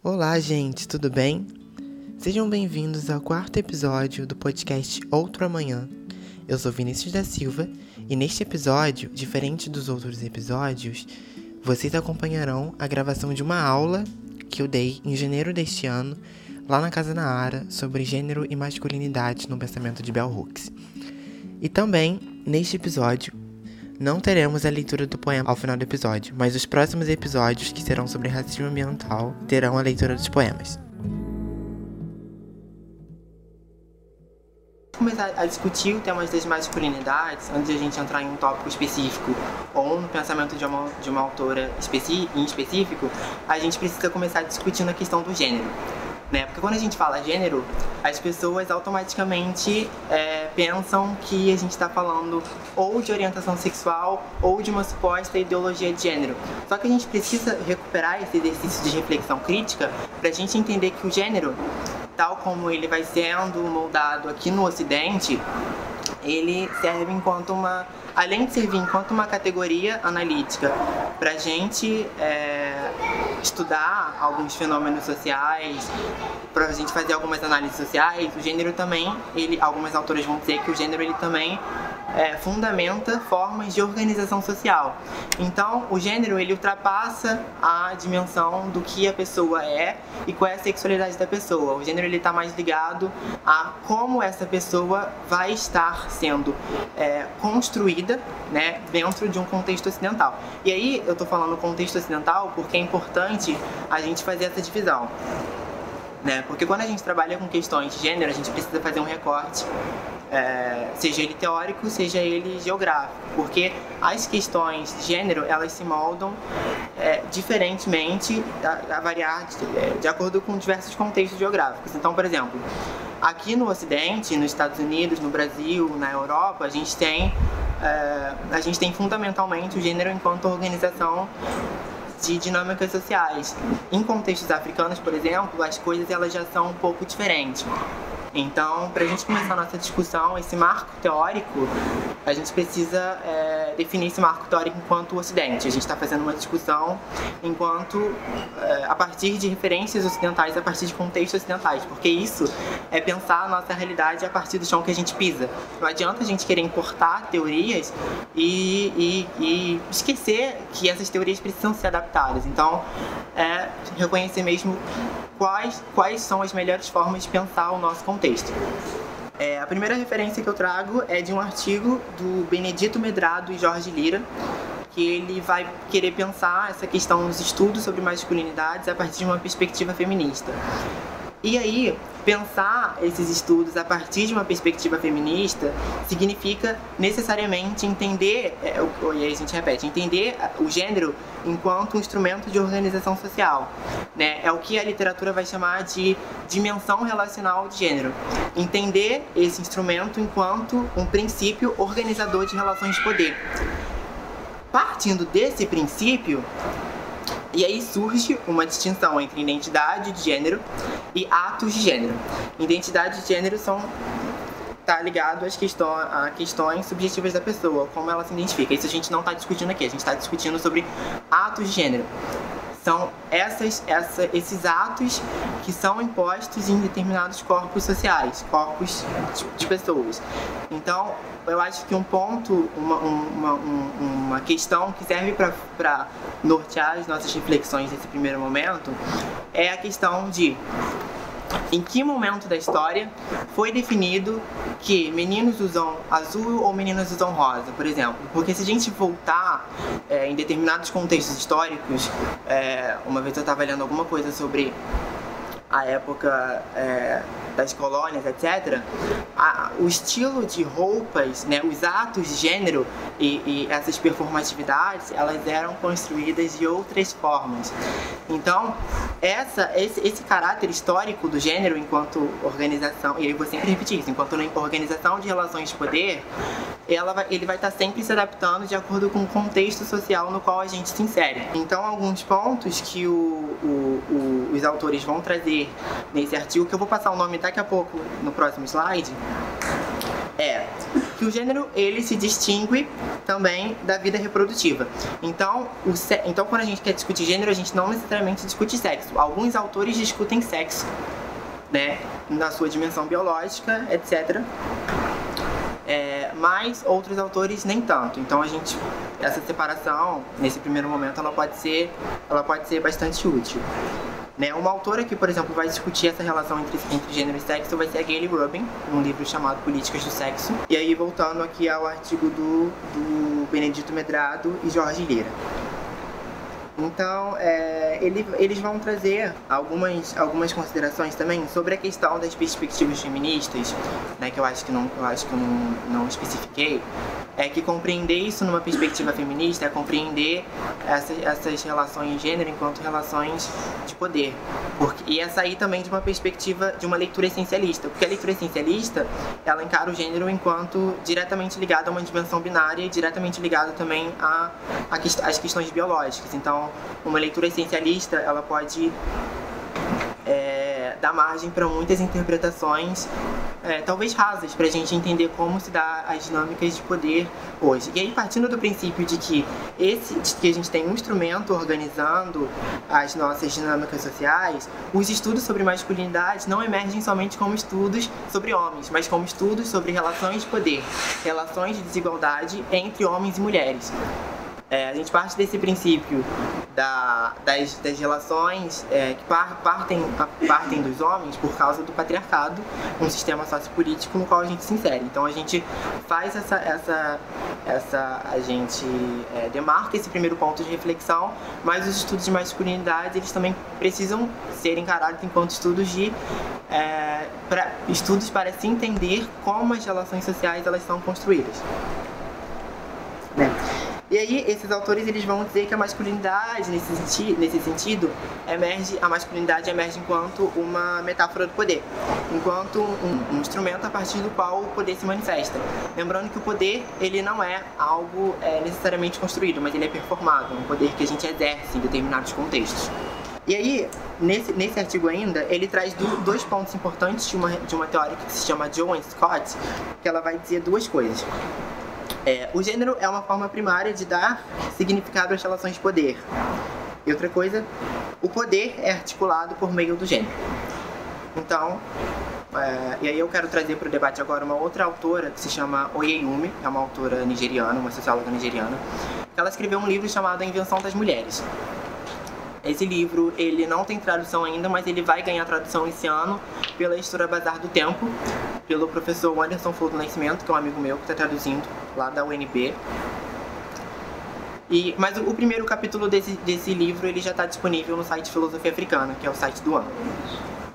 Olá, gente, tudo bem? Sejam bem-vindos ao quarto episódio do podcast Outro Amanhã. Eu sou Vinícius da Silva e neste episódio, diferente dos outros episódios, vocês acompanharão a gravação de uma aula que eu dei em janeiro deste ano lá na Casa Naara sobre gênero e masculinidade no pensamento de Bell Hooks. E também, neste episódio, não teremos a leitura do poema ao final do episódio, mas os próximos episódios, que serão sobre racismo ambiental, terão a leitura dos poemas. começar a discutir o tema das masculinidades, antes de a gente entrar em um tópico específico ou no pensamento de uma, de uma autora em específico, a gente precisa começar discutindo a questão do gênero né? Porque quando a gente fala gênero, as pessoas automaticamente é, pensam que a gente está falando ou de orientação sexual ou de uma suposta ideologia de gênero. Só que a gente precisa recuperar esse exercício de reflexão crítica para a gente entender que o gênero, tal como ele vai sendo moldado aqui no Ocidente, ele serve enquanto uma além de servir enquanto uma categoria analítica para a gente é, estudar alguns fenômenos sociais, para a gente fazer algumas análises sociais, o gênero também, ele, algumas autoras vão dizer que o gênero ele também é, fundamenta formas de organização social. Então, o gênero ele ultrapassa a dimensão do que a pessoa é e qual é a sexualidade da pessoa. O gênero ele está mais ligado a como essa pessoa vai estar sendo é, construída, né, dentro de um contexto ocidental. E aí eu estou falando contexto ocidental porque é importante a gente fazer essa divisão. Né? Porque quando a gente trabalha com questões de gênero, a gente precisa fazer um recorte é, seja ele teórico, seja ele geográfico, porque as questões de gênero elas se moldam é, diferentemente a, a variar de, é, de, acordo com diversos contextos geográficos. Então, por exemplo, aqui no Ocidente, nos Estados Unidos, no Brasil, na Europa, a gente tem é, a gente tem fundamentalmente o gênero enquanto organização de dinâmicas sociais. Em contextos africanos, por exemplo, as coisas elas já são um pouco diferentes. Então, para a gente começar a nossa discussão, esse marco teórico, a gente precisa é, definir esse marco teórico enquanto Ocidente. A gente está fazendo uma discussão enquanto é, a partir de referências ocidentais, a partir de contextos ocidentais, porque isso é pensar a nossa realidade a partir do chão que a gente pisa. Não adianta a gente querer importar teorias e, e, e esquecer que essas teorias precisam ser adaptadas. Então, é reconhecer mesmo quais, quais são as melhores formas de pensar o nosso contexto. É, a primeira referência que eu trago é de um artigo do Benedito Medrado e Jorge Lira, que ele vai querer pensar essa questão dos estudos sobre masculinidades a partir de uma perspectiva feminista. E aí, pensar esses estudos a partir de uma perspectiva feminista significa necessariamente entender, é, e aí a gente repete, entender o gênero enquanto um instrumento de organização social. Né? É o que a literatura vai chamar de dimensão relacional de gênero. Entender esse instrumento enquanto um princípio organizador de relações de poder. Partindo desse princípio, e aí surge uma distinção entre identidade de gênero e atos de gênero. Identidade de gênero são tá ligado às questões, a questões subjetivas da pessoa, como ela se identifica. Isso a gente não está discutindo aqui, a gente está discutindo sobre atos de gênero. São essas, essa, esses atos que são impostos em determinados corpos sociais, corpos de pessoas. Então, eu acho que um ponto, uma, uma, uma questão que serve para nortear as nossas reflexões nesse primeiro momento é a questão de em que momento da história foi definido que meninos usam azul ou meninas usam rosa, por exemplo? Porque se a gente voltar é, em determinados contextos históricos, é, uma vez eu estava lendo alguma coisa sobre a época é, das colônias, etc., a, o estilo de roupas, né, os atos de gênero e, e, essas performatividades, elas eram construídas de outras formas. Então, essa, esse, esse caráter histórico do gênero enquanto organização, e eu vou sempre repetir isso, enquanto organização de relações de poder, ela vai, ele vai estar sempre se adaptando de acordo com o contexto social no qual a gente se insere. Então, alguns pontos que o, o, o, os autores vão trazer nesse artigo, que eu vou passar o nome daqui a pouco no próximo slide, é que o gênero ele se distingue também da vida reprodutiva. Então, o então quando a gente quer discutir gênero, a gente não necessariamente discute sexo. Alguns autores discutem sexo, né, na sua dimensão biológica, etc. É, mas outros autores nem tanto. Então a gente essa separação nesse primeiro momento ela pode ser ela pode ser bastante útil. Né? Uma autora que, por exemplo, vai discutir essa relação entre, entre gênero e sexo vai ser a Gayle Rubin, num livro chamado Políticas do Sexo. E aí, voltando aqui ao artigo do, do Benedito Medrado e Jorge Lira. Então, é, ele, eles vão trazer algumas, algumas considerações também sobre a questão das perspectivas feministas, né, que eu acho que não, eu acho que eu não, não especifiquei, é que compreender isso numa perspectiva feminista é compreender essas, essas relações de gênero enquanto relações de poder. Porque, e é sair também de uma perspectiva, de uma leitura essencialista. Porque a leitura essencialista, ela encara o gênero enquanto diretamente ligado a uma dimensão binária e diretamente ligado também a, a, às questões biológicas. Então, uma leitura essencialista, ela pode é, dar margem para muitas interpretações, é, talvez rasas, para a gente entender como se dá as dinâmicas de poder hoje. E aí, partindo do princípio de que, esse, de que a gente tem um instrumento organizando as nossas dinâmicas sociais, os estudos sobre masculinidade não emergem somente como estudos sobre homens, mas como estudos sobre relações de poder, relações de desigualdade entre homens e mulheres. É, a gente parte desse princípio da, das, das relações é, que par, partem, partem dos homens por causa do patriarcado, um sistema sociopolítico no qual a gente se insere. Então a gente faz essa, essa, essa a gente é, demarca esse primeiro ponto de reflexão, mas os estudos de masculinidade eles também precisam ser encarados enquanto estudos de é, pra, estudos para se entender como as relações sociais elas são construídas. Né? E aí, esses autores eles vão dizer que a masculinidade, nesse, senti nesse sentido, emerge, a masculinidade emerge enquanto uma metáfora do poder, enquanto um, um, instrumento a partir do qual o poder se manifesta. Lembrando que o poder, ele não é algo é, necessariamente construído, mas ele é performado, um poder que a gente exerce em determinados contextos. E aí, nesse, nesse artigo ainda, ele traz do, dois pontos importantes de uma, de uma teórica que se chama Joan Scott, que ela vai dizer duas coisas. É, o gênero é uma forma primária de dar significado às relações de poder. E outra coisa, o poder é articulado por meio do gênero. Então, é, e aí eu quero trazer para o debate agora uma outra autora que se chama Oyeyumi, é uma autora nigeriana, uma socióloga nigeriana, ela escreveu um livro chamado A Invenção das Mulheres. Esse livro, ele não tem tradução ainda, mas ele vai ganhar tradução esse ano pela editora Bazar do Tempo, pelo professor Anderson Flor do Nascimento, que é um amigo meu que está traduzindo lá da UNB. E, mas o, o, primeiro capítulo desse, desse livro ele já está disponível no site Filosofia Africana, que é o site do ano.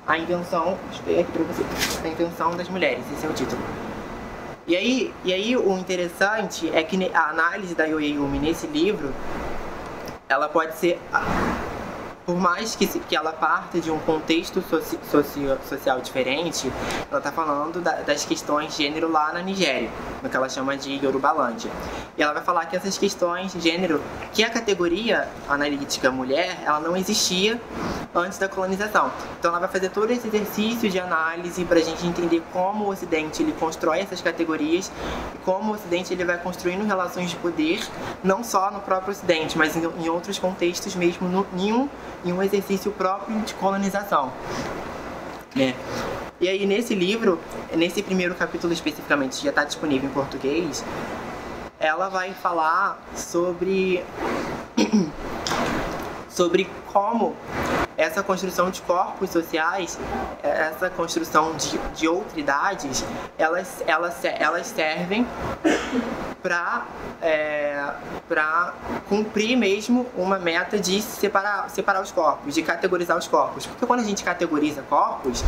A invenção, para você, a invenção das mulheres, esse é o título. E aí, e aí o interessante é que a análise da Yoyeyumi nesse livro, ela pode ser por mais que, que ela parta de um contexto soci, socio, social diferente, ela está falando da, das questões de gênero lá na Nigéria, no que ela chama de Yorubalândia. E ela vai falar que essas questões de gênero, que a categoria analítica mulher, ela não existia antes da colonização. Então ela vai fazer todo esse exercício de análise para a gente entender como o Ocidente ele constrói essas categorias e como o Ocidente ele vai construindo relações de poder, não só no próprio Ocidente, mas em, em outros contextos mesmo, no, em um em um exercício próprio de colonização. É. E aí nesse livro, nesse primeiro capítulo especificamente, já está disponível em português, ela vai falar sobre sobre como essa construção de corpos sociais, essa construção de, de outridades, elas, elas, elas servem para é, cumprir mesmo uma meta de separar, separar os corpos, de categorizar os corpos. Porque quando a gente categoriza corpos,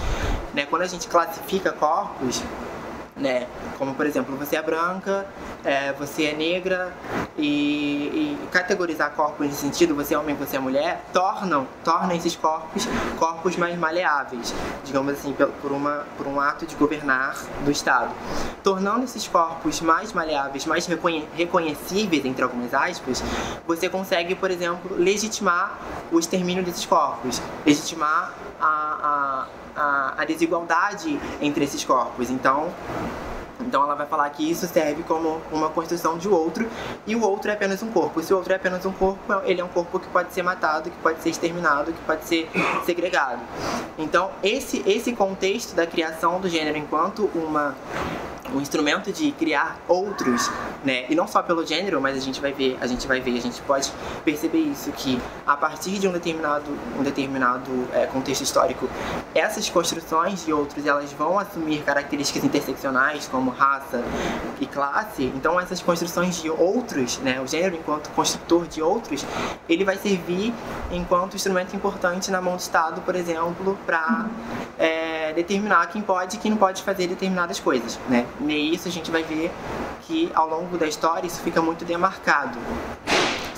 né, quando a gente classifica corpos, né? Como por exemplo, você é branca, é, você é negra e, e, categorizar corpos nesse sentido, você é homem, você é mulher, tornam, tornam esses corpos corpos mais maleáveis, digamos assim, por, uma, por um ato de governar do Estado. Tornando esses corpos mais maleáveis, mais reconhe reconhecíveis, entre algumas aspas, você consegue, por exemplo, legitimar o extermínio desses corpos, legitimar a, a a, a desigualdade entre esses corpos. Então, Então ela vai falar que isso serve como uma construção de outro e o outro é apenas um corpo. Se o outro é apenas um corpo, ele é um corpo que pode ser matado, que pode ser exterminado, que pode ser segregado. Então esse esse contexto da criação do gênero enquanto uma um instrumento de criar outros, né? E não só pelo gênero, mas a gente vai ver, a gente vai ver, a gente pode perceber isso que a partir de um determinado, um determinado é, contexto histórico, essas construções de outros elas vão assumir características interseccionais como raça e classe. Então essas construções de outros, né? O gênero enquanto construtor de outros, ele vai servir enquanto instrumento importante na mão do Estado, por exemplo, para é, determinar quem pode e quem não pode fazer determinadas coisas, né? E isso a gente vai ver que ao longo da história isso fica muito demarcado.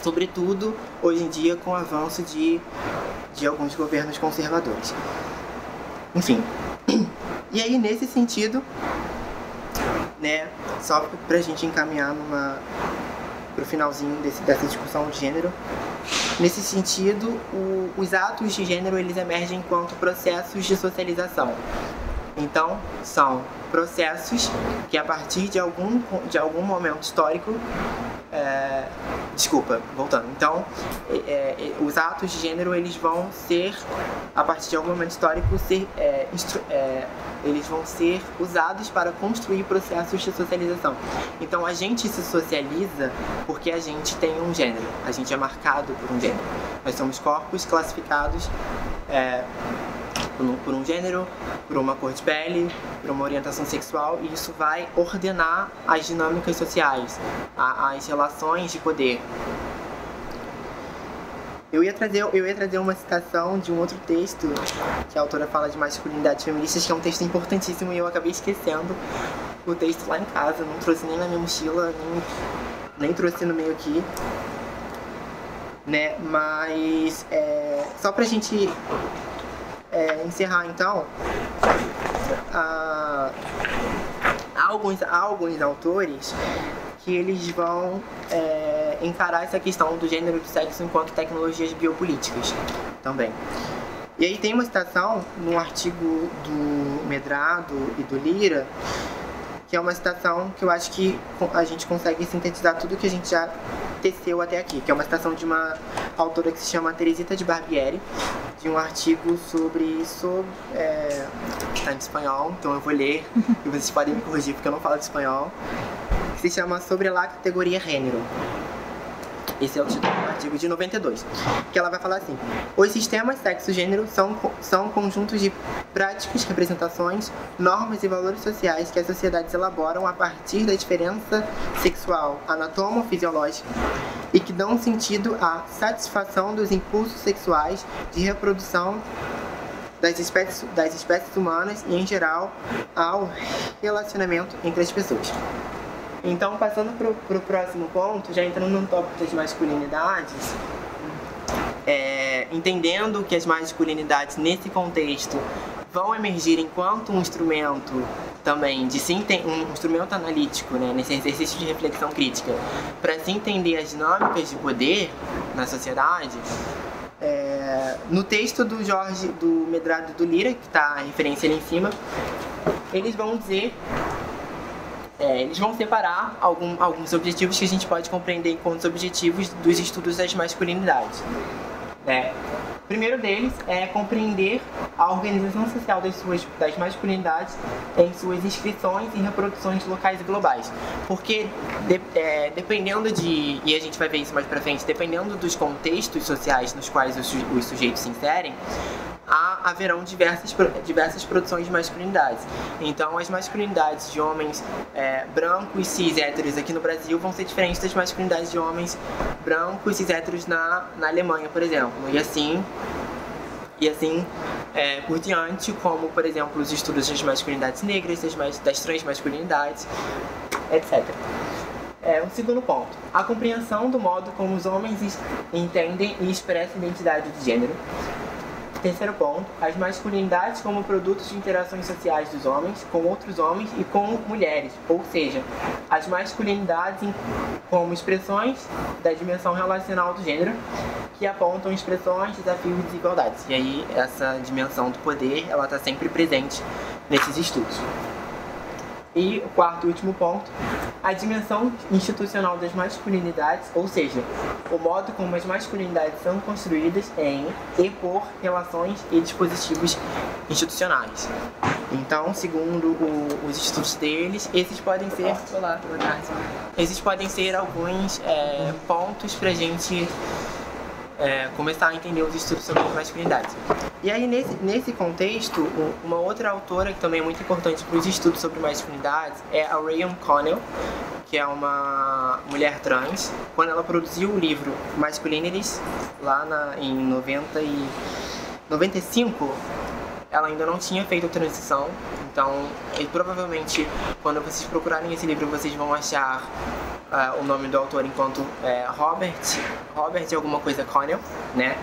Sobretudo hoje em dia com o avanço de, de alguns governos conservadores. Enfim. E aí nesse sentido, né, só pra gente encaminhar numa pro finalzinho desse, dessa discussão de gênero, Nesse sentido, o, os atos de gênero eles emergem enquanto processos de socialização. Então, são processos que a partir de algum, de algum momento histórico é, desculpa, voltando. Então, é, é, os atos de gênero eles vão ser, a partir de algum momento histórico, ser, é, é, eles vão ser usados para construir processos de socialização. Então, a gente se socializa porque a gente tem um gênero, a gente é marcado por um gênero. Nós somos corpos classificados é, por um, gênero, por uma cor de pele, por uma orientação sexual, e isso vai ordenar as dinâmicas sociais, as relações de poder. Eu ia, trazer, eu ia trazer uma citação de um outro texto que a autora fala de masculinidades feministas, que é um texto importantíssimo e eu acabei esquecendo o texto lá em casa, não trouxe nem na minha mochila, nem, nem trouxe no meio aqui. Né? Mas é, só pra gente é, encerrar então, há, alguns, há alguns autores que eles vão é, encarar essa questão do gênero e do sexo enquanto tecnologias biopolíticas também. E aí tem uma citação no artigo do Medrado e do Lira, que é uma citação que eu acho que a gente consegue sintetizar tudo que a gente já teceu até aqui, que é uma citação de uma autora que se chama Teresita de Barbieri, de um artigo sobre isso. É, está em espanhol, então eu vou ler e vocês podem me corrigir porque eu não falo de espanhol. Que se chama Sobre a Categoria Gênero. Esse é o título do artigo de 92, que ela vai falar assim: Os sistemas sexo-gênero são, são conjuntos de práticas, representações, normas e valores sociais que as sociedades elaboram a partir da diferença sexual anatomo-fisiológica e que dão sentido à satisfação dos impulsos sexuais de reprodução das espécies, das espécies humanas e, em geral, ao relacionamento entre as pessoas. Então, passando para o próximo ponto, já entrando no tópico das masculinidades, é, entendendo que as masculinidades nesse contexto vão emergir enquanto um instrumento também de se um instrumento analítico, né, nesse exercício de reflexão crítica, para se entender as dinâmicas de poder na sociedade. É, no texto do Jorge do Medrado do Lira, que está a referência ali em cima, eles vão dizer é, eles vão separar algum, alguns objetivos que a gente pode compreender enquanto objetivos dos estudos das masculinidades. É, o primeiro deles é compreender a organização social das, suas, das masculinidades em suas inscrições e reproduções locais e globais. Porque, de, é, dependendo de, e a gente vai ver isso mais pra frente, dependendo dos contextos sociais nos quais os, os sujeitos se inserem, haverão diversas, diversas produções de masculinidades. Então, as masculinidades de homens é, brancos, cis, héteros aqui no Brasil vão ser diferentes das masculinidades de homens brancos, cis, héteros na, na Alemanha, por exemplo. E assim, e assim é, por diante, como, por exemplo, os estudos das masculinidades negras, das, das transmasculinidades, etc. É, um segundo ponto, a compreensão do modo como os homens entendem e expressam identidade de gênero. Terceiro ponto, as masculinidades como produtos de interações sociais dos homens com outros homens e com mulheres, ou seja, as masculinidades como expressões da dimensão relacional do gênero que apontam expressões, desafios e desigualdades. E aí essa dimensão do poder, ela está sempre presente nesses estudos. E o quarto e último ponto, a dimensão institucional das masculinidades, ou seja, o modo como as masculinidades são construídas em e por relações e dispositivos institucionais. Então, segundo o, os estudos deles, esses podem ser. Olá, boa tarde. Esses podem ser alguns é, pontos para a gente é, começar a entender os estudos sobre masculinidade. E aí, nesse, nesse contexto, uma outra autora que também é muito importante para os estudos sobre masculinidade é a Rayon Connell, que é uma mulher trans. Quando ela produziu o livro Masculinities, lá na, em 90 e 95, ela ainda não tinha feito a transição. Então, provavelmente, quando vocês procurarem esse livro, vocês vão achar uh, o nome do autor enquanto é, Robert, Robert alguma coisa Connell, né?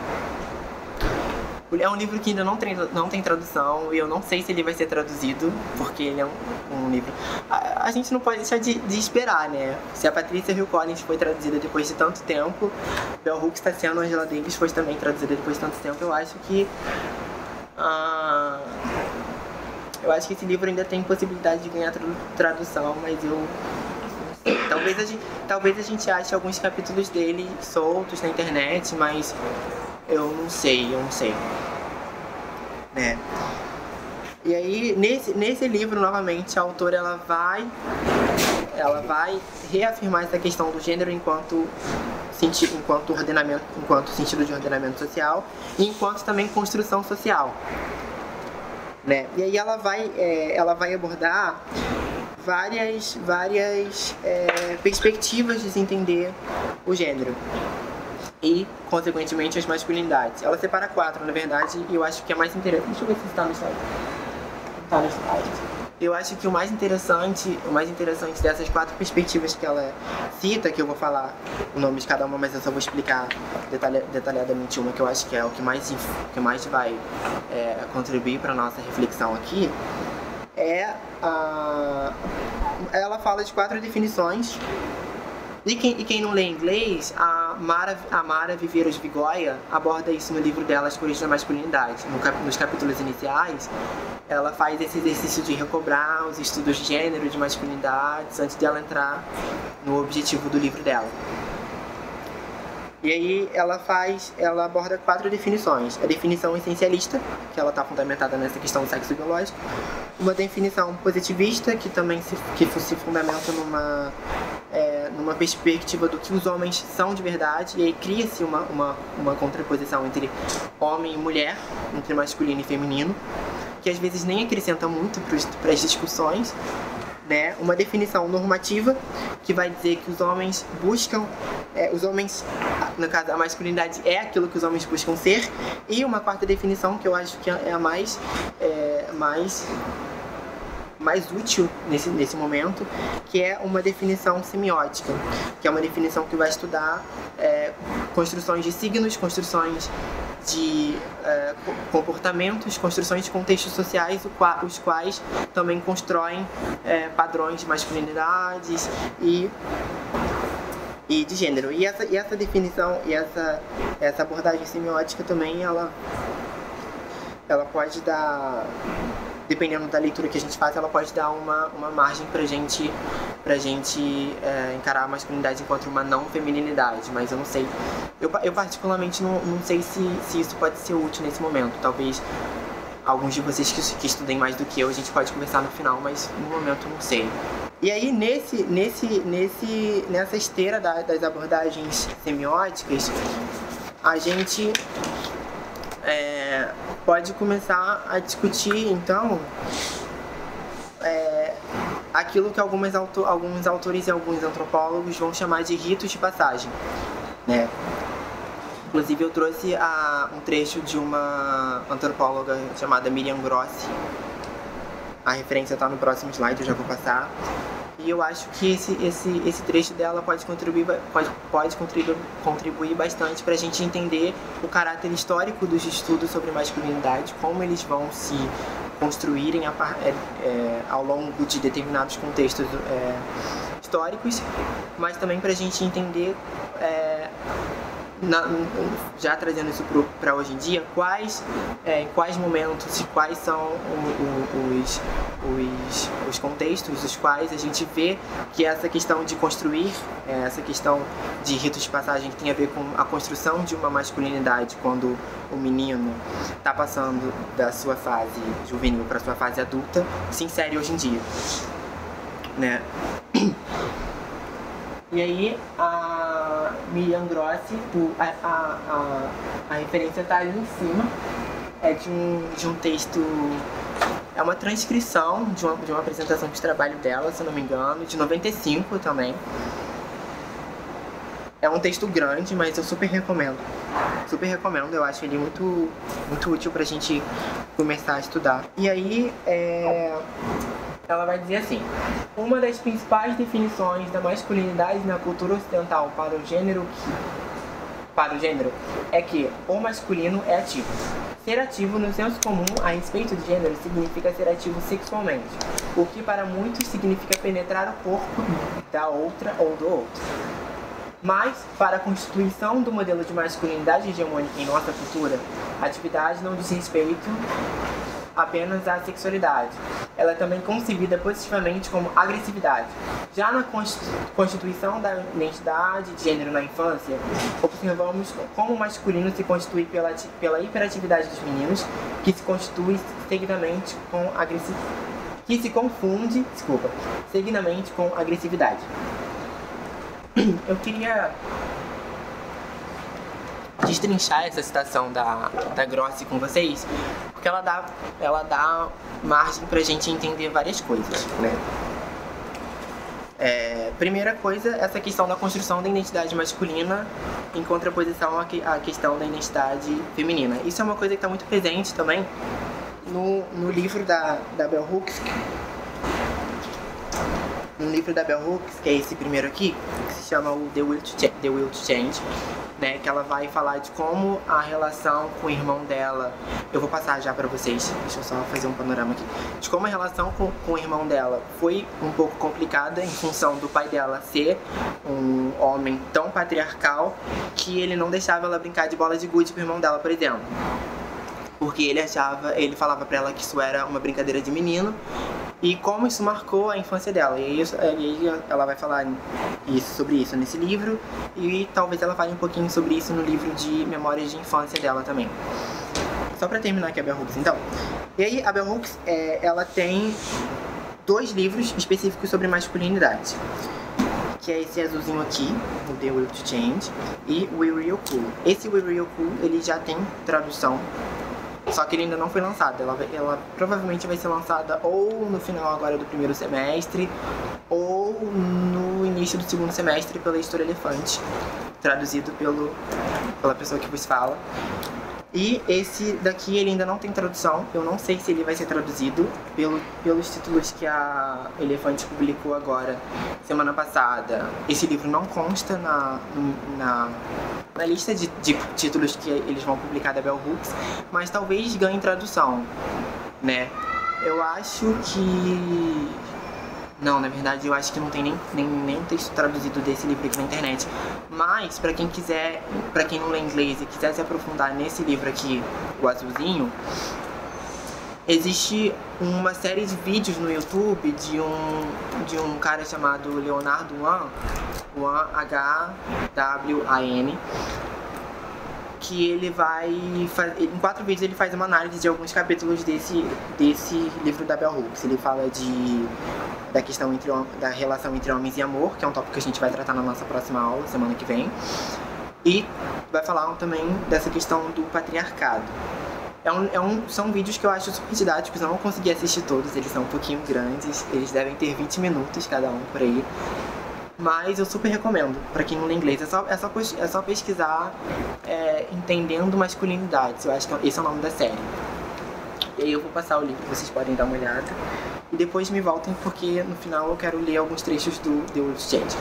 É um livro que ainda não tem, não tem tradução e eu não sei se ele vai ser traduzido, porque ele é um, um livro. A, a, gente não pode deixar de, de, esperar, né? Se a Patrícia Hill Collins foi traduzida depois de tanto tempo, Bell Hooks está sendo, Angela Davis foi também traduzida depois de tanto tempo, eu acho que. Uh, eu acho que esse livro ainda tem possibilidade de ganhar tradução, mas eu Talvez a, gente, talvez a gente ache alguns capítulos dele soltos na internet, mas eu não sei, eu não sei. Né? E aí, nesse, nesse livro, novamente, a autora ela vai, ela vai reafirmar essa questão do gênero enquanto sentido, enquanto ordenamento, enquanto sentido de ordenamento social e enquanto também construção social. Né? E aí ela vai, é, ela vai abordar várias, várias é, perspectivas de se entender o gênero e, consequentemente, as masculinidades. Ela separa quatro, na verdade, e eu acho que é mais interessante. Deixa eu ver se está no slide. Eu acho que o mais interessante, o mais interessante dessas quatro perspectivas que ela cita, que eu vou falar o nome de cada uma, mas eu só vou explicar detalha, detalhadamente uma que eu acho que é o que mais, que mais vai é, contribuir para nossa reflexão aqui, é a. Ela fala de quatro definições. E quem, e quem não lê inglês, a Mara, a Mara Viveiros Vigoya aborda isso no livro dela, As Cores da Masculinidade. No cap, nos capítulos iniciais, ela faz esse exercício de recobrar os estudos de gênero, de masculinidades, antes de ela entrar no objetivo do livro dela. E aí ela faz, ela aborda quatro definições. A definição essencialista, que ela está fundamentada nessa questão do sexo biológico. Uma definição positivista, que também se, que se fundamenta numa, é, numa perspectiva do que os homens são de verdade. E aí cria-se uma, uma, uma contraposição entre homem e mulher, entre masculino e feminino, que às vezes nem acrescenta muito para as discussões, né, uma definição normativa que vai dizer que os homens buscam, é, os homens, no caso a masculinidade é aquilo que os homens buscam ser, e uma quarta definição que eu acho que é a mais, é, mais mais útil nesse, nesse momento, que é uma definição semiótica, que é uma definição que vai estudar é, construções de signos, construções de é, comportamentos, construções de contextos sociais, os quais também constroem é, padrões de masculinidades e e de gênero. E essa, e essa definição e essa, essa abordagem semiótica também ela, ela pode dar dependendo da leitura que a gente faz, ela pode dar uma, uma margem pra gente, pra gente é, encarar a masculinidade enquanto uma não feminilidade, mas eu não sei. Eu, eu particularmente não, não sei se, se isso pode ser útil nesse momento. Talvez alguns de vocês que, que estudem mais do que eu, a gente pode conversar no final, mas no momento não sei. E aí, nesse, nesse, nesse, nessa esteira da, das abordagens semióticas, a gente é, pode começar a discutir, então, é, aquilo que alguns, auto, alguns autores e alguns antropólogos vão chamar de ritos de passagem. Né? Inclusive, eu trouxe a, um trecho de uma antropóloga chamada Miriam Grossi. A referência está no próximo slide, eu já vou passar. E eu acho que esse, esse, esse trecho dela pode contribuir, pode, pode contribuir, contribuir bastante para a gente entender o caráter histórico dos estudos sobre masculinidade, como eles vão se construírem a, é, é, ao longo de determinados contextos é, históricos, mas também para a gente entender é, na, já trazendo isso para hoje em dia, quais, é, quais momentos quais são o, o, os, os, os contextos dos quais a gente vê que essa questão de construir, é, essa questão de ritos de passagem que tem a ver com a construção de uma masculinidade quando o menino está passando da sua fase juvenil para sua fase adulta, se insere hoje em dia. Né? E aí a Miriam Grossi, a, a, a, a referência está ali em cima, é de um, de um texto é uma transcrição de uma, de uma apresentação de trabalho dela, se não me engano, de 95 também. É um texto grande, mas eu super recomendo. Super recomendo, eu acho ele muito, muito útil pra gente começar a estudar. E aí, é... ela vai dizer assim: Uma das principais definições da masculinidade na cultura ocidental para o gênero para o gênero é que o masculino é ativo. Ser ativo no senso comum a respeito de gênero significa ser ativo sexualmente, o que para muitos significa penetrar o corpo da outra ou do outro. Mas, para a constituição do modelo de masculinidade hegemônica em nossa cultura, atividade não diz respeito apenas à sexualidade. Ela é também concebida positivamente como agressividade. Já na constituição da identidade de gênero na infância, observamos como o masculino se constitui pela, pela hiperatividade dos meninos, que se constitui seguidamente com agressividade que se confunde, desculpa, seguidamente com agressividade. Eu queria destrinchar essa citação da, da Grossi com vocês, porque ela dá, ela dá margem pra gente entender várias coisas, né? É, primeira coisa, essa questão da construção da identidade masculina em contraposição à, à questão da identidade feminina. Isso é uma coisa que está muito presente também no, no livro da, da Bell Hooks, no livro da Bell Hooks, que é esse primeiro aqui, que se chama o The Will to, The Will to Change, né, que ela vai falar de como a relação com o irmão dela. Eu vou passar já para vocês, deixa eu só fazer um panorama aqui. De como a relação com, com o irmão dela foi um pouco complicada em função do pai dela ser um homem tão patriarcal que ele não deixava ela brincar de bola de gude com o irmão dela, por exemplo porque ele achava, ele falava para ela que isso era uma brincadeira de menino e como isso marcou a infância dela. E aí ela vai falar isso, sobre isso nesse livro e talvez ela fale um pouquinho sobre isso no livro de memórias de infância dela também. Só para terminar aqui a Bell Hooks, então. E aí a Bell Hooks, é, ela tem dois livros específicos sobre masculinidade. Que é esse azulzinho aqui, o The Will to Change, e We Real Cool. Esse We Real Cool, ele já tem tradução só que ele ainda não foi lançado. Ela, ela provavelmente vai ser lançada ou no final agora do primeiro semestre ou no início do segundo semestre pela Editora Elefante, traduzido pelo, pela pessoa que vos fala. E esse daqui ele ainda não tem tradução, eu não sei se ele vai ser traduzido pelo, pelos títulos que a Elefante publicou agora, semana passada. Esse livro não consta na, na, na lista de, de títulos que eles vão publicar da Bell Hooks, mas talvez ganhe tradução, né? Eu acho que não, na verdade eu acho que não tem nem, nem, nem texto traduzido desse livro aqui na internet. Mas, para quem quiser, para quem não lê inglês e quiser se aprofundar nesse livro aqui, o azulzinho, existe uma série de vídeos no YouTube de um, de um cara chamado Leonardo Wan, Wan H-W-A-N, que ele vai em quatro vídeos ele faz uma análise de alguns capítulos desse desse livro da Bell Hooks. Ele fala de da questão entre da relação entre homens e amor, que é um tópico que a gente vai tratar na nossa próxima aula semana que vem. E vai falar também dessa questão do patriarcado. É um, é um, são vídeos que eu acho super didáticos, eu não consegui assistir todos, eles são um pouquinho grandes, eles devem ter 20 minutos cada um por aí. Mas eu super recomendo, para quem não lê inglês. É só, é só, é só pesquisar é, Entendendo Masculinidades. Eu acho que esse é o nome da série. E aí eu vou passar o livro, vocês podem dar uma olhada. E depois me voltem, porque no final eu quero ler alguns trechos do The World Change.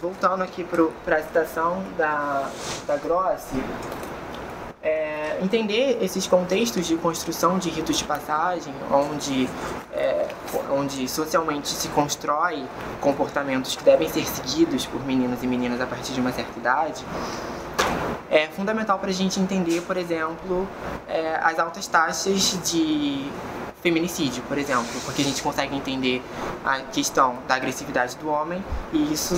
Voltando aqui para a citação da, da Grossi, é, entender esses contextos de construção de ritos de passagem, onde, é, onde socialmente se constrói comportamentos que devem ser seguidos por meninos e meninas a partir de uma certa idade, é fundamental para a gente entender, por exemplo, é, as altas taxas de feminicídio, por exemplo, porque a gente consegue entender a questão da agressividade do homem e isso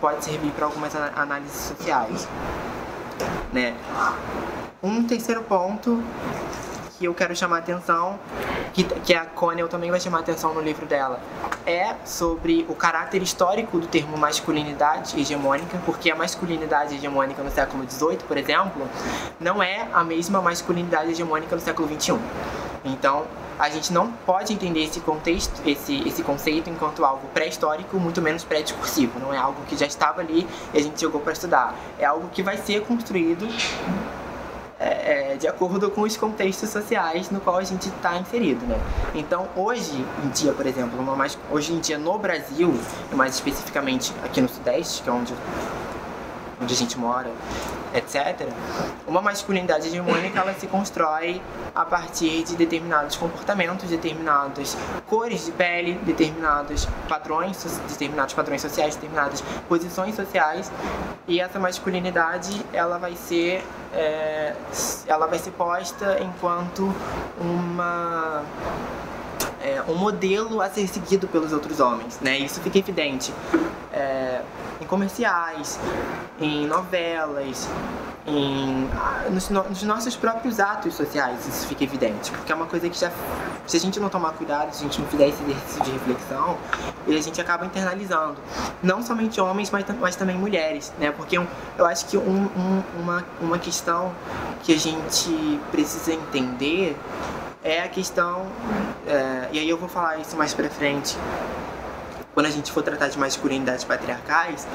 pode servir para algumas análises sociais. Né? Um terceiro ponto que eu quero chamar a atenção, que, que a Conel também vai chamar a atenção no livro dela, é sobre o caráter histórico do termo masculinidade hegemônica, porque a masculinidade hegemônica no século XVIII, por exemplo, não é a mesma masculinidade hegemônica no século XXI. Então, a gente não pode entender esse contexto, esse, esse conceito enquanto algo pré-histórico, muito menos pré-discursivo. Não é algo que já estava ali e a gente jogou para estudar. É algo que vai ser construído é, é, de acordo com os contextos sociais no qual a gente está inserido, né? Então, hoje em dia, por exemplo, mais, hoje em dia no Brasil, mais especificamente aqui no Sudeste, que é onde, onde a gente mora, etc., uma masculinidade hegemônica ela se constrói a partir de determinados comportamentos, determinadas cores de pele, determinados padrões, determinados padrões sociais, determinadas posições sociais, e essa masculinidade ela vai ser é, ela vai ser posta enquanto uma é, um modelo a ser seguido pelos outros homens, né? Isso fica evidente é, em comerciais, em novelas, em, nos, nos, nossos próprios atos sociais, isso fica evidente. Porque é uma coisa que já, se a gente não tomar cuidado, se a gente não fizer esse exercício de reflexão, a gente acaba internalizando. Não somente homens, mas, mas também mulheres, né? Porque eu, eu acho que um, um, uma, uma questão que a gente precisa entender é a questão, é, e aí eu vou falar isso mais pra frente, quando a gente for tratar de masculinidades patriarcais,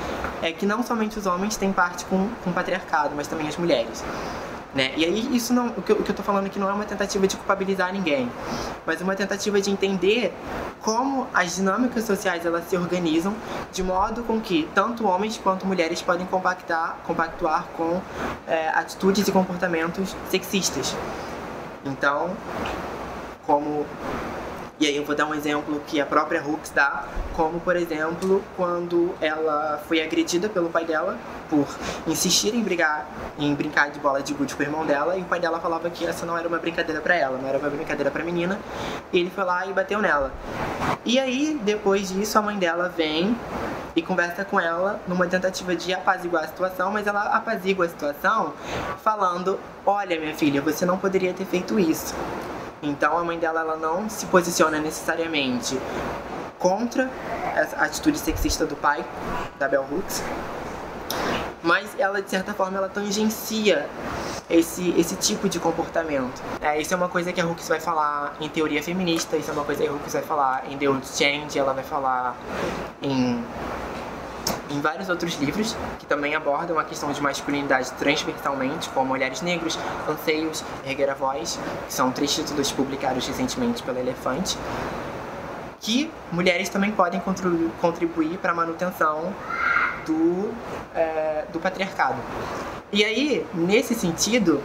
é que não somente os homens têm parte com, com o patriarcado, mas também as mulheres. Né? E aí isso não, o que, eu, tô falando aqui não é uma tentativa de culpabilizar ninguém, mas uma tentativa de entender como as dinâmicas sociais elas se organizam de modo com que tanto homens quanto mulheres podem compactar, compactuar com é, atitudes e comportamentos sexistas. Então, como e aí eu vou dar um exemplo que a própria Hooks dá, como por exemplo, quando ela foi agredida pelo pai dela por insistir em brigar, em brincar de bola de gude com o irmão dela, e o pai dela falava que essa não era uma brincadeira para ela, não era uma brincadeira para menina. E ele foi lá e bateu nela. E aí, depois disso, a mãe dela vem e conversa com ela numa tentativa de apaziguar a situação, mas ela apazigua a situação falando: "Olha, minha filha, você não poderia ter feito isso. Então a mãe dela ela não se posiciona necessariamente contra a atitude sexista do pai, da Bell Hooks, mas ela de certa forma ela tangencia esse, esse tipo de comportamento. É, isso é uma coisa que a Hooks vai falar em teoria feminista, isso é uma coisa que a Hooks vai falar em The Old Change, ela vai falar em em vários outros livros que também abordam a questão de masculinidade transversalmente, como Olhares Negros, Anseios, Erguer a Voz, que são três títulos publicados recentemente pela Elefante, que mulheres também podem contribuir para a manutenção do, é, do patriarcado. E aí, nesse sentido,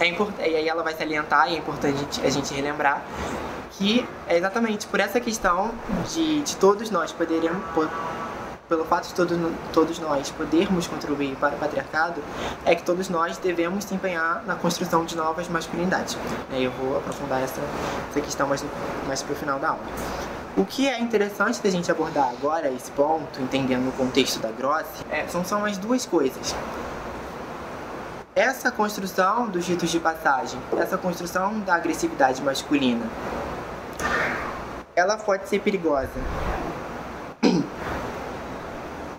é e aí ela vai se alientar, e é importante a gente relembrar que é exatamente por essa questão de, de todos nós poderem, pelo fato de todos, todos nós podermos contribuir para o patriarcado, é que todos nós devemos se empenhar na construção de novas masculinidades. Eu vou aprofundar essa, essa questão mais, mais para o final da aula. O que é interessante da gente abordar agora, esse ponto, entendendo o contexto da Gross, é, são só mais duas coisas. Essa construção dos ritos de passagem, essa construção da agressividade masculina, ela pode ser perigosa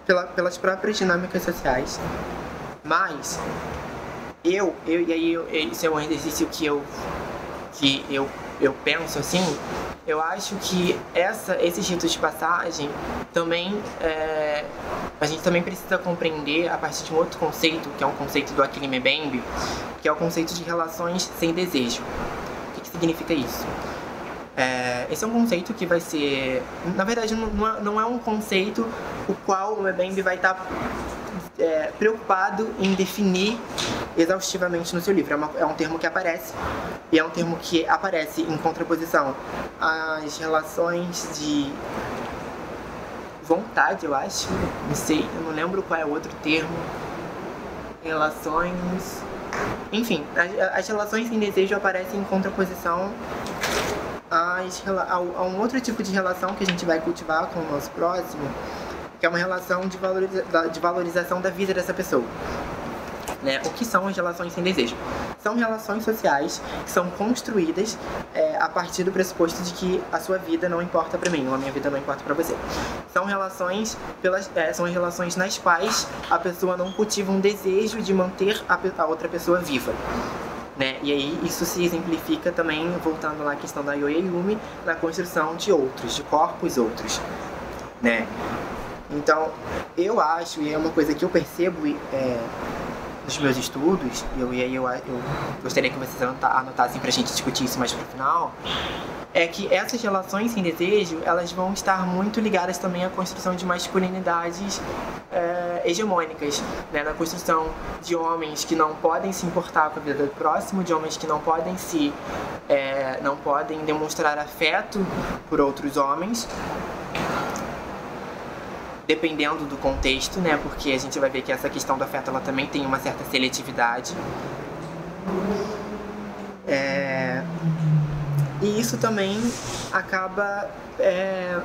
pela, pelas próprias dinâmicas sociais. Mas eu, eu e aí eu, esse é um exercício que eu que eu, eu penso assim, eu acho que essa, esses ritos de passagem também é, a gente também precisa compreender a partir de um outro conceito, que é um conceito do Mbembe, que é o conceito de relações sem desejo. O que, que significa isso? É, esse é um conceito que vai ser. Na verdade, não é, não é um conceito o qual o Mbembe vai estar tá, é, preocupado em definir exaustivamente no seu livro. É, uma, é, um termo que aparece, e é um termo que aparece em contraposição às relações de vontade, eu acho. Não sei, eu não lembro qual é o outro termo. relações. Enfim, as, as relações sem desejo aparecem em contraposição às, a, a um outro tipo de relação que a gente vai cultivar com o nosso próximo, que é uma relação de, valoriza, de valorização da vida dessa pessoa. Né? O que são as relações sem desejo? São relações sociais que são construídas é, a partir do pressuposto de que a sua vida não importa para mim, ou a minha vida não importa para você. São relações pelas, é, são relações nas quais a pessoa não cultiva um desejo de manter a, a outra pessoa viva. Né? E aí isso se exemplifica também, voltando lá à questão da Yoyeyumi, na construção de outros, de corpos outros. Né? Então, eu acho, e é uma coisa que eu percebo é, nos meus estudos, eu, e aí eu, eu gostaria que vocês anotassem para a gente discutir isso mais para o final, é que essas relações sem desejo, elas vão estar muito ligadas também à construção de masculinidades é, hegemônicas, né? na construção de homens que não podem se importar com a vida do próximo, de homens que não podem se, é, não podem demonstrar afeto por outros homens, dependendo do contexto, né? Porque a gente vai ver que essa questão do afeto ela também tem uma certa seletividade. É... E isso também acaba é...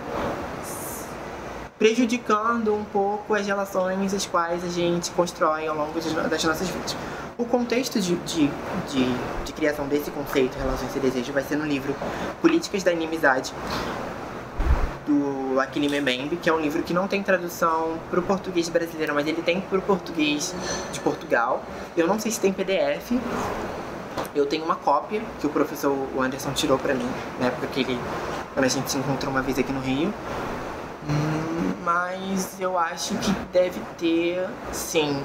prejudicando um pouco as relações as quais a gente constrói ao longo das nossas vidas. O contexto de, de, de, de criação desse conceito, relações e desejo, vai ser no livro Políticas da Inimizade, Akili Mbembe, que é um livro que não tem tradução para o português brasileiro, mas ele tem para o português de Portugal. Eu não sei se tem PDF. Eu tenho uma cópia que o professor Anderson tirou para mim, na época que ele, quando a gente se encontrou uma vez aqui no Rio. Mas eu acho que deve ter, sim.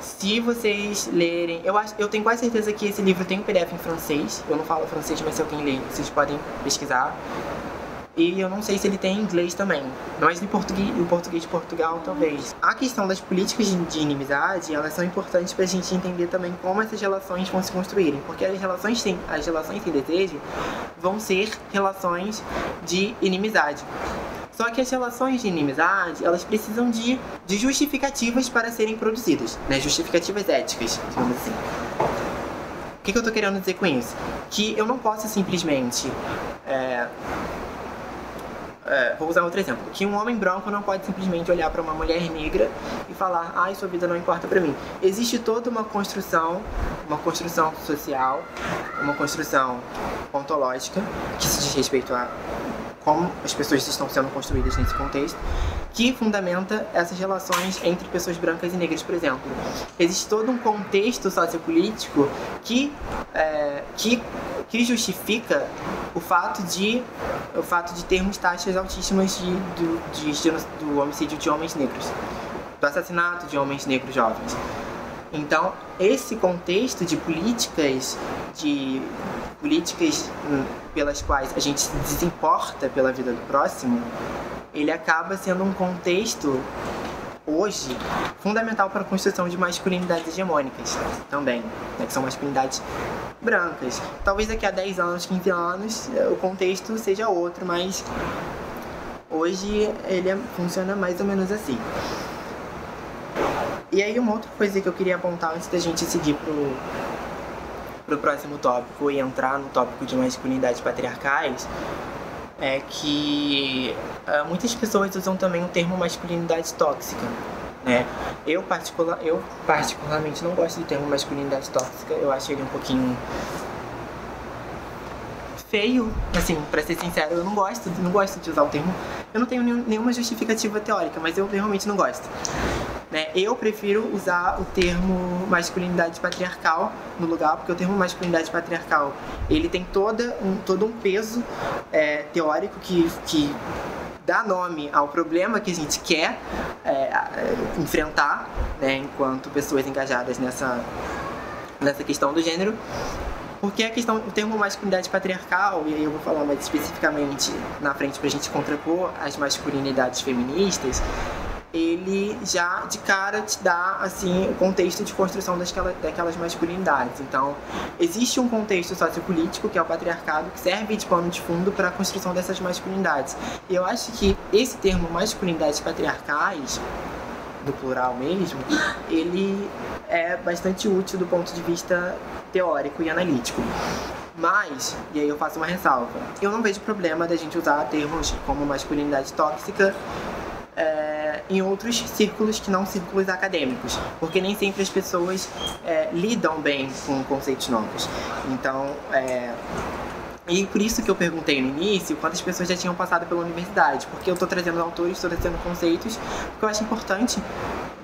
Se vocês lerem, eu acho, eu tenho quase certeza que esse livro tem um PDF em francês. Eu não falo francês, mas se alguém ler, vocês podem pesquisar. E eu não sei se ele tem inglês também. Mas em português, o português de Portugal, talvez. A questão das políticas de inimizade, elas são importantes para a gente entender também como essas relações vão se construírem. Porque as relações sem, as relações sem desejo vão ser relações de inimizade. Só que as relações de inimizade, elas precisam de, de justificativas para serem produzidas, né? Justificativas éticas, digamos assim. O que, que eu estou querendo dizer com isso? Que eu não posso simplesmente é, é, vou usar outro exemplo. Que um homem branco não pode simplesmente olhar para uma mulher negra e falar, ai, sua vida não importa para mim. Existe toda uma construção, uma construção social, uma construção ontológica que se diz respeito a como as pessoas estão sendo construídas nesse contexto, que fundamenta essas relações entre pessoas brancas e negras, por exemplo. Existe todo um contexto sociopolítico que, é, que, que justifica o fato de o fato de termos taxas altíssimas de, do, de, do homicídio de homens negros, do assassinato de homens negros jovens. Então, esse contexto de políticas de políticas hum, pelas quais a gente se desimporta pela vida do próximo, ele acaba sendo um contexto hoje fundamental para a construção de masculinidades hegemônicas também, né, que são masculinidades brancas. Talvez daqui a 10 anos, 15 anos, eh, o contexto seja outro, mas hoje ele é, funciona mais ou menos assim. E aí uma outra coisa que eu queria apontar antes da gente seguir pro, pro próximo tópico e entrar no tópico de masculinidades patriarcais é que uh, muitas pessoas usam também o termo masculinidade tóxica. Né? Eu, particular, eu particularmente não gosto do termo masculinidade tóxica, eu acho ele um pouquinho feio, assim, para ser sincero, eu não gosto, não gosto de usar o termo. Eu não tenho nenhuma justificativa teórica, mas eu realmente não gosto. Né? Eu prefiro usar o termo masculinidade patriarcal no lugar, porque o termo masculinidade patriarcal ele tem toda um, todo um peso é, teórico que, que dá nome ao problema que a gente quer é, enfrentar né, enquanto pessoas engajadas nessa, nessa questão do gênero. Porque a questão, o termo masculinidade patriarcal, e aí eu vou falar mais especificamente na frente para a gente contrapor as masculinidades feministas, ele já de cara te dá assim o contexto de construção daquelas, daquelas masculinidades. Então, existe um contexto sociopolítico, que é o patriarcado, que serve de pano de fundo para a construção dessas masculinidades. E eu acho que esse termo masculinidades patriarcais, do plural mesmo, ele é, bastante útil do ponto de vista teórico e analítico. Mas, e aí eu faço uma ressalva, eu não vejo problema da gente usar termos como masculinidade tóxica é, em outros círculos que não círculos acadêmicos, porque nem sempre as pessoas é, lidam bem com conceitos novos. Então, é, e por isso que eu perguntei no início quantas pessoas já tinham passado pela universidade, porque eu estou trazendo autores, estou trazendo conceitos, porque eu acho importante,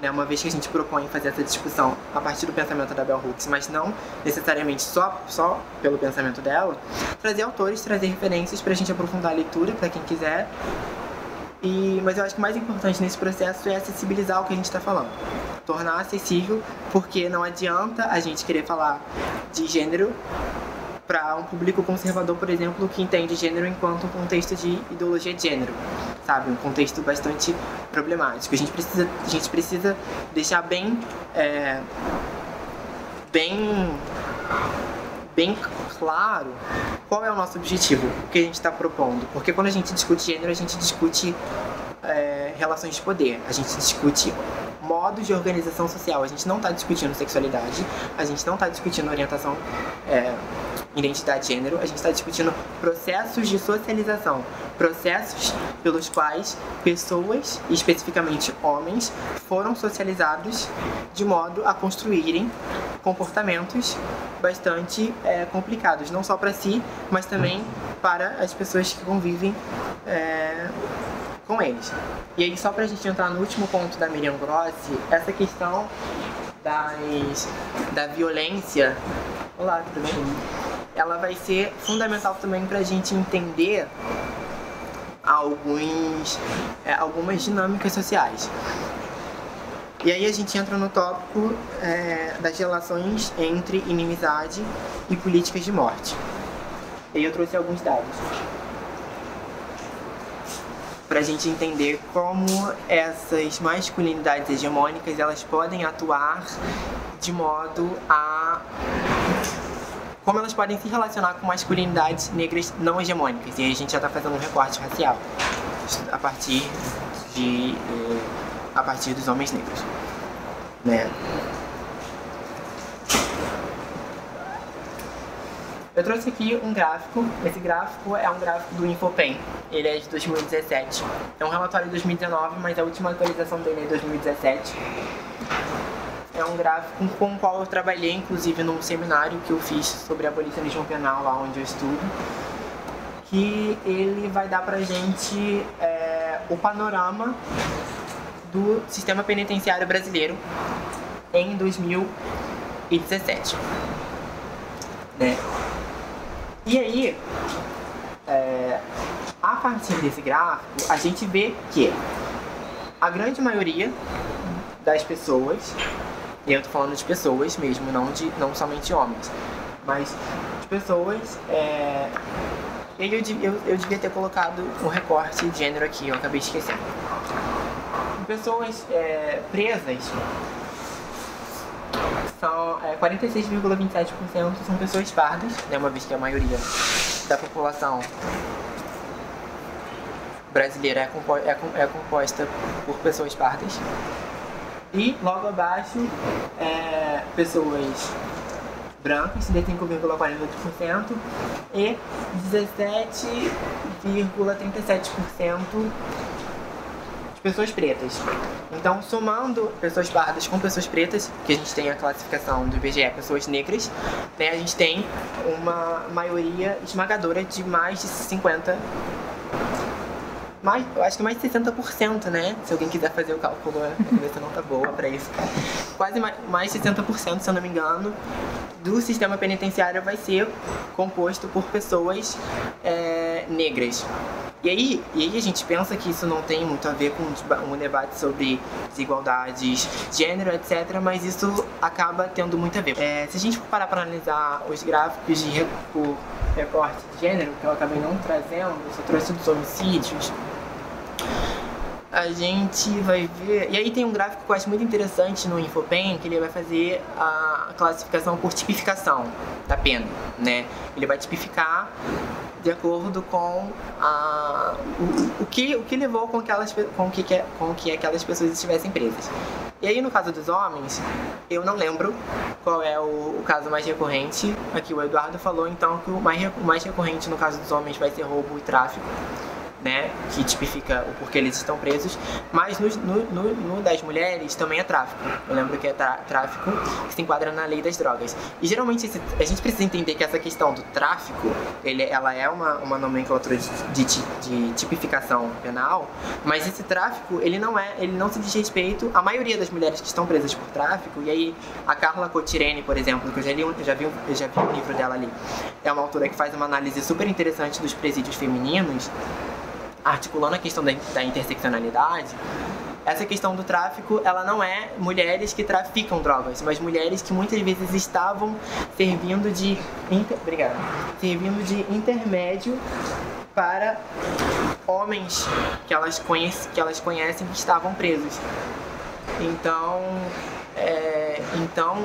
né, uma vez que a gente propõe fazer essa discussão a partir do pensamento da Bell Hooks, mas não necessariamente só, só pelo pensamento dela, trazer autores, trazer referências para a gente aprofundar a leitura, para quem quiser. E, mas eu acho que o mais importante nesse processo é acessibilizar o que a gente está falando. Tornar acessível, porque não adianta a gente querer falar de gênero para um público conservador, por exemplo, que entende gênero enquanto um contexto de ideologia de gênero, sabe? Um contexto bastante problemático. A gente precisa, a gente precisa deixar bem, é, bem, bem claro qual é o nosso objetivo, o que a gente está propondo. Porque quando a gente discute gênero, a gente discute é, relações de poder, a gente discute modos de organização social. A gente não está discutindo sexualidade, a gente não está discutindo orientação, é, identidade de gênero, a gente está discutindo processos de socialização, processos pelos quais pessoas, especificamente homens, foram socializados de modo a construírem comportamentos bastante é, complicados, não só para si, mas também para as pessoas que convivem é, com eles. E aí, só pra gente entrar no último ponto da Miriam Grossi, essa questão das, da violência. Olá, tudo bem? Ela vai ser fundamental também pra gente entender alguns, é, algumas dinâmicas sociais. E aí a gente entra no tópico é, das relações entre inimizade e políticas de morte. E aí eu trouxe alguns dados para a gente entender como essas masculinidades hegemônicas elas podem atuar de modo a como elas podem se relacionar com masculinidades negras não hegemônicas. E aí a gente já está fazendo um recorte racial a partir de eh, a partir dos homens negros, né? Eu trouxe aqui um gráfico. Esse gráfico é um gráfico do Infopen. Ele é de 2017. É um relatório de 2019, mas a última atualização dele é de 2017. É um gráfico com o qual eu trabalhei, inclusive, num seminário que eu fiz sobre abolicionismo penal, lá onde eu estudo. Que ele vai dar pra gente é, o panorama do sistema penitenciário brasileiro em 2017. Né? E aí, é, a partir desse gráfico, a gente vê que a grande maioria das pessoas, e eu tô falando de pessoas mesmo, não, de, não somente homens, mas de pessoas, é, eu, eu, eu devia ter colocado um recorte de gênero aqui, eu acabei esquecendo. Pessoas é, presas são é, 46,27% são pessoas pardas, né, uma vez que a maioria da população brasileira é, compo é, é composta por pessoas pardas. E logo abaixo, é, pessoas brancas, 35,48%, e 17,37% pessoas pretas. Então, somando pessoas pardas com pessoas pretas, que a gente tem a classificação do IBGE pessoas negras, né, a gente tem uma maioria esmagadora de mais de 50 mais, eu acho que mais de 60%, né? Se alguém quiser fazer o cálculo, a cabeça não tá boa para isso. Quase mais, mais de 60%, se eu não me engano, do sistema penitenciário vai ser composto por pessoas é, negras. E aí, e aí a gente pensa que isso não tem muito a ver com um debate sobre desigualdades, gênero, etc., mas isso acaba tendo muito a ver. É, se a gente parar para analisar os gráficos de recorte de gênero, que eu acabei não trazendo, eu só trouxe dos homicídios, a gente vai ver. E aí tem um gráfico que eu acho muito interessante no Infopen, que ele vai fazer a classificação por tipificação da pena, né? Ele vai tipificar de acordo com a, o, o, que, o que levou com, aquelas, com, que, com que aquelas pessoas estivessem presas. E aí, no caso dos homens, eu não lembro qual é o, o caso mais recorrente. Aqui o Eduardo falou, então, que o mais, o mais recorrente no caso dos homens vai ser roubo e tráfico né, que tipifica o porquê eles estão presos, mas no, no, no, das mulheres também é tráfico. Eu lembro que é tráfico que se enquadra na lei das drogas. E geralmente esse, a gente precisa entender que essa questão do tráfico, ele, ela é uma, uma nomenclatura de, de, de, tipificação penal, mas esse tráfico, ele não é, ele não se diz respeito à maioria das mulheres que estão presas por tráfico, e aí a Carla Cotirene, por exemplo, que eu já, li, eu já, vi, eu já vi um livro dela ali, é uma autora que faz uma análise super interessante dos presídios femininos, articulando a questão da, da interseccionalidade, essa questão do tráfico, ela não é mulheres que traficam drogas, mas mulheres que muitas vezes estavam servindo de inter... obrigado, servindo de intermédio para homens que elas, conhecem, que elas conhecem que estavam presos. Então, é, então,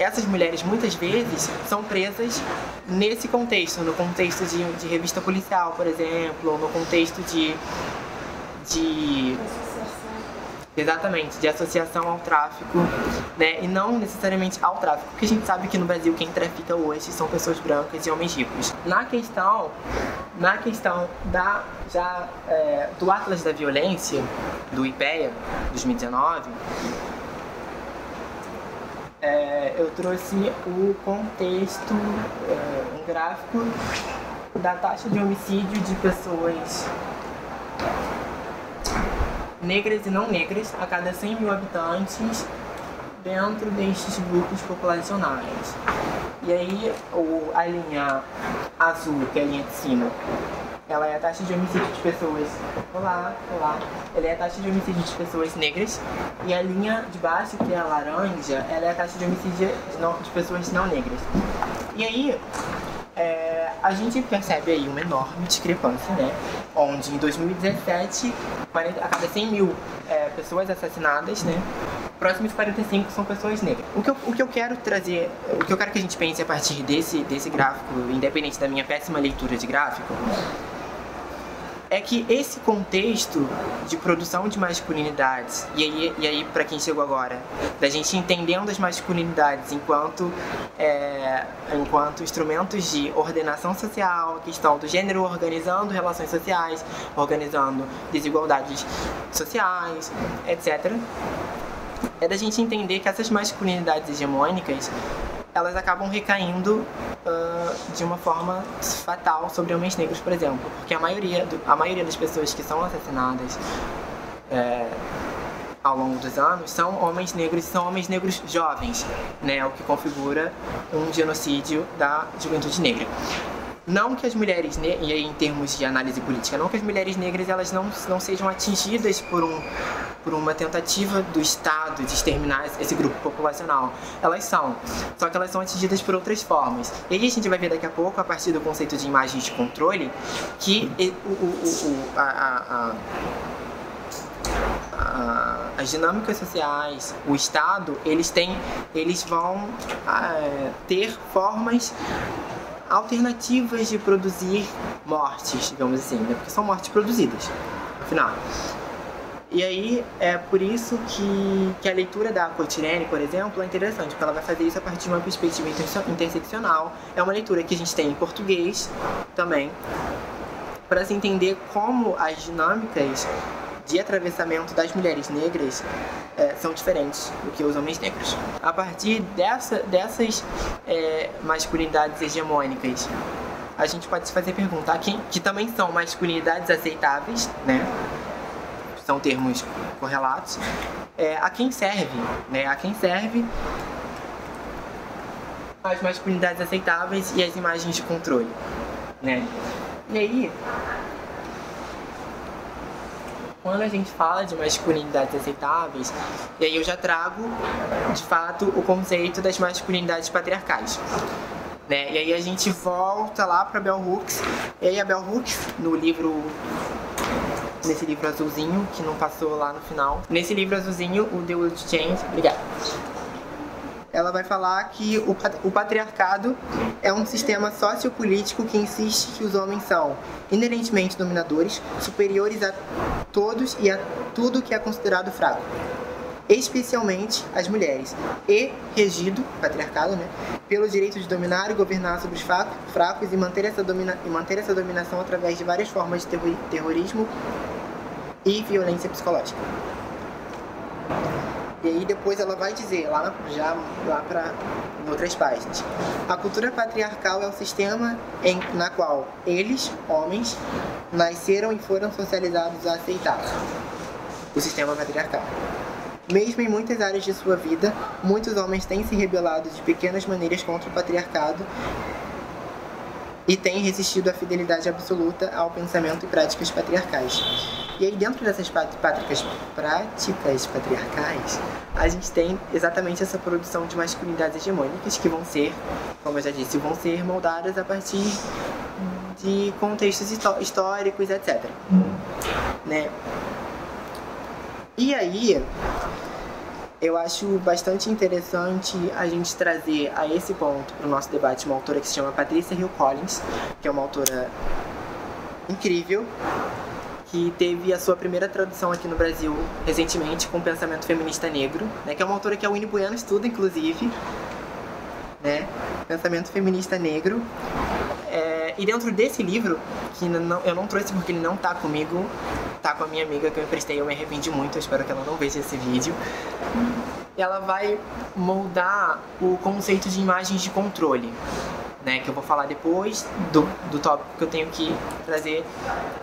essas mulheres muitas vezes são presas nesse contexto, no contexto de, de revista policial, por exemplo, ou no contexto de. de Exatamente, de associação ao tráfico, né? E não necessariamente ao tráfico, porque a gente sabe que no Brasil quem trafica hoje são pessoas brancas e homens ricos. Na questão, na questão da já é, do Atlas da Violência do IPEA 2019, é, eu trouxe o contexto, é, um gráfico da taxa de homicídio de pessoas negras e não negras a cada 100 mil habitantes dentro destes grupos populacionais. E aí o, a linha azul, que é a linha de cima, ela é a taxa de homicídio de pessoas. Olá, olá. Ela é a taxa de homicídio de pessoas negras. E a linha de baixo, que é a laranja, ela é a taxa de homicídio de, não, de pessoas não negras. E aí, é, a gente percebe aí uma enorme discrepância, né? Onde em 2017, 40, a cada 100 mil é, pessoas assassinadas, né? próximos 45 são pessoas negras. O que, eu, o que eu quero trazer, o que eu quero que a gente pense a partir desse, desse gráfico, independente da minha péssima leitura de gráfico, é que esse contexto de produção de masculinidades, e aí, e aí para quem chegou agora, da gente entendendo as masculinidades enquanto, é, enquanto instrumentos de ordenação social, questão do gênero organizando relações sociais, organizando desigualdades sociais, etc., é da gente entender que essas masculinidades hegemônicas elas acabam recaindo uh, de uma forma fatal sobre homens negros, por exemplo, porque a maioria, do, a maioria das pessoas que são assassinadas é, ao longo dos anos são homens negros são homens negros jovens, né, o que configura um genocídio da juventude negra. Não que as mulheres, e aí em termos de análise política, não que as mulheres negras elas não, não sejam atingidas por, um, por uma tentativa do Estado de exterminar esse grupo populacional. Elas são, só que elas são atingidas por outras formas. E aí a gente vai ver daqui a pouco, a partir do conceito de imagens de controle, que o, o, o, a, a, a as dinâmicas sociais, o Estado, eles têm, eles vão é, ter formas alternativas de produzir mortes, digamos assim, né? porque são mortes produzidas, afinal. E aí é por isso que, que a leitura da Cotirene, por exemplo, é interessante, porque ela vai fazer isso a partir de uma perspectiva interseccional. É uma leitura que a gente tem em português também, para se entender como as dinâmicas de atravessamento das mulheres negras é, são diferentes do que os homens negros. A partir dessa, dessas é, masculinidades hegemônicas, a gente pode se fazer perguntar que, que também são masculinidades aceitáveis, né? São termos correlatos. É, a quem serve, né? A quem serve as masculinidades aceitáveis e as imagens de controle, né? E aí, quando a gente fala de masculinidades aceitáveis, e aí eu já trago, de fato, o conceito das masculinidades patriarcais. Né? E aí a gente volta lá para Bell Hooks, e aí a Bell Hooks, no livro nesse livro azulzinho, que não passou lá no final. Nesse livro azulzinho, o The World Change, obrigado ela vai falar que o, o patriarcado é um sistema sociopolítico que insiste que os homens são inerentemente dominadores, superiores a todos e a tudo que é considerado fraco. especialmente as mulheres, e regido, patriarcado, né, pelo direito de dominar e governar sobre os fracos e manter essa, domina e manter essa dominação através de várias formas de terrorismo e violência psicológica. E aí depois ela vai dizer, lá já lá para outras páginas, a cultura patriarcal é o sistema em, na qual eles, homens, nasceram e foram socializados a aceitar o sistema patriarcal. Mesmo em muitas áreas de sua vida, muitos homens têm se rebelado de pequenas maneiras contra o patriarcado e têm resistido à fidelidade absoluta ao pensamento e práticas patriarcais. E aí, dentro dessas práticas, práticas patriarcais, a gente tem exatamente essa produção de masculinidades hegemônicas que vão ser, como eu já disse, vão ser moldadas a partir de contextos históricos, etc. Né? E aí, eu acho bastante interessante a gente trazer a esse ponto para o nosso debate uma autora que se chama Patrícia Hill Collins, que é uma autora incrível, que teve a sua primeira tradução aqui no Brasil recentemente com Pensamento Feminista Negro, né, que é uma autora que a Winnie Bueno estuda, inclusive, né, Pensamento Feminista Negro. E dentro desse livro, que não, eu não trouxe porque ele não está comigo, tá com a minha amiga que eu emprestei, eu me arrependi muito, eu espero que ela não veja esse vídeo. Ela vai moldar o conceito de imagens de controle, né, que eu vou falar depois do, do tópico que eu tenho que trazer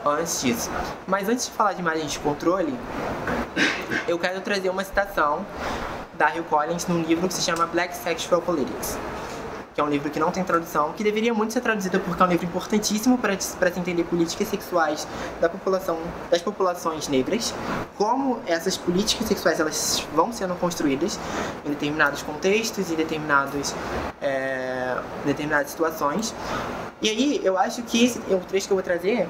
antes disso. Mas antes de falar de imagens de controle, eu quero trazer uma citação da Hill Collins num livro que se chama Black Sexual Politics que é um livro que não tem tradução, que deveria muito ser traduzido porque é um livro importantíssimo para se entender políticas sexuais da população, das populações negras, como essas políticas sexuais elas vão sendo construídas em determinados contextos e determinados, é, determinadas situações. E aí eu acho que esse, o trecho que eu vou trazer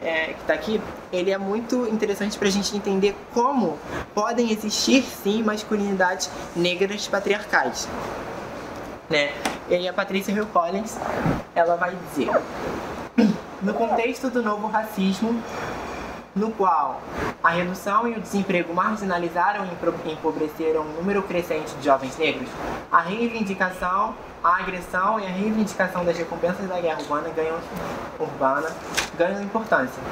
é, que está aqui, ele é muito interessante para a gente entender como podem existir sim masculinidades negras patriarcais. Né? E aí a Patrícia Hill Collins, ela vai dizer: No contexto do novo racismo, no qual a redução e o desemprego marginalizaram e empobreceram um número crescente de jovens negros, a reivindicação, a agressão e a reivindicação das recompensas da guerra urbana ganham, urbana ganham importância.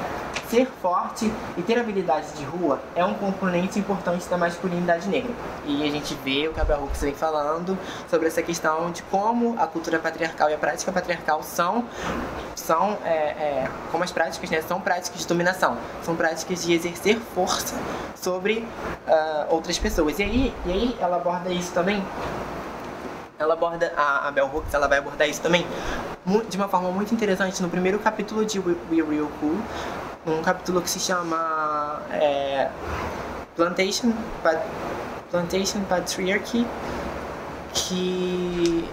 Ser forte e ter habilidades de rua é um componente importante da masculinidade negra. E a gente vê o que a vem falando sobre essa questão de como a cultura patriarcal e a prática patriarcal são, são é, é, como as práticas, né, são práticas de dominação, são práticas de exercer força sobre uh, outras pessoas. E aí, e aí ela aborda isso também ela aborda, a, a Bell Hooks, ela vai abordar isso também de uma forma muito interessante no primeiro capítulo de We, We Real Cool, um capítulo que se chama é, Plantation, Plantation Patriarchy, que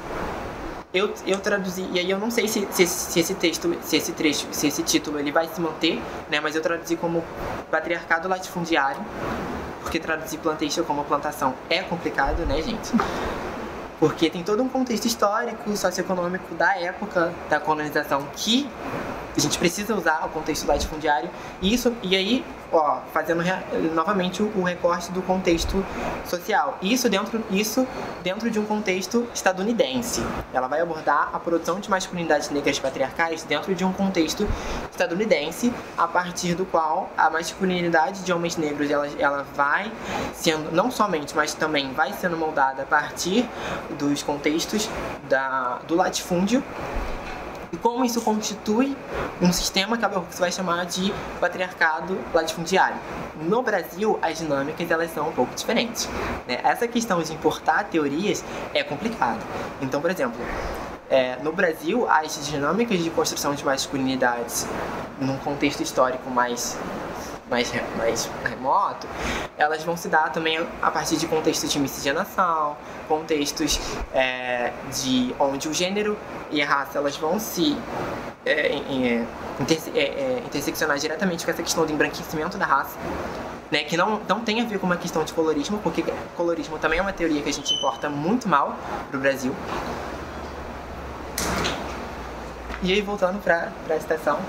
eu, eu traduzi, e aí eu não sei se, se, se, esse texto, se esse trecho, se esse título ele vai se manter, né, mas eu traduzi como patriarcado latifundiário, porque traduzir plantation como plantação é complicado, né, gente? Porque tem todo um contexto histórico, socioeconômico da época da colonização que a gente precisa usar o contexto latifundiário. E, isso, e aí, ó, fazendo novamente o, recorte do contexto social. Isso dentro, isso dentro de um contexto estadunidense. Ela vai abordar a produção de masculinidades negras patriarcais dentro de um contexto estadunidense, a partir do qual a masculinidade de homens negros ela, ela vai sendo, não somente, mas também vai sendo moldada a partir dos contextos da, do latifúndio e como isso constitui um sistema que a Bell Hooks vai chamar de patriarcado latifundiário. No Brasil, as dinâmicas elas são um pouco diferentes. Né? Essa questão de importar teorias é complicada. Então, por exemplo, é, no Brasil, as dinâmicas de construção de masculinidades num contexto histórico mais mais, mais remoto, elas vão se dar também a partir de contextos de miscigenação, contextos é, de onde o gênero e a raça elas vão se é, é, interse é, é, interseccionar diretamente com essa questão do embranquecimento da raça. Né, que não, não tem a ver com uma questão de colorismo, porque colorismo também é uma teoria que a gente importa muito mal para o Brasil. E aí, voltando para a citação,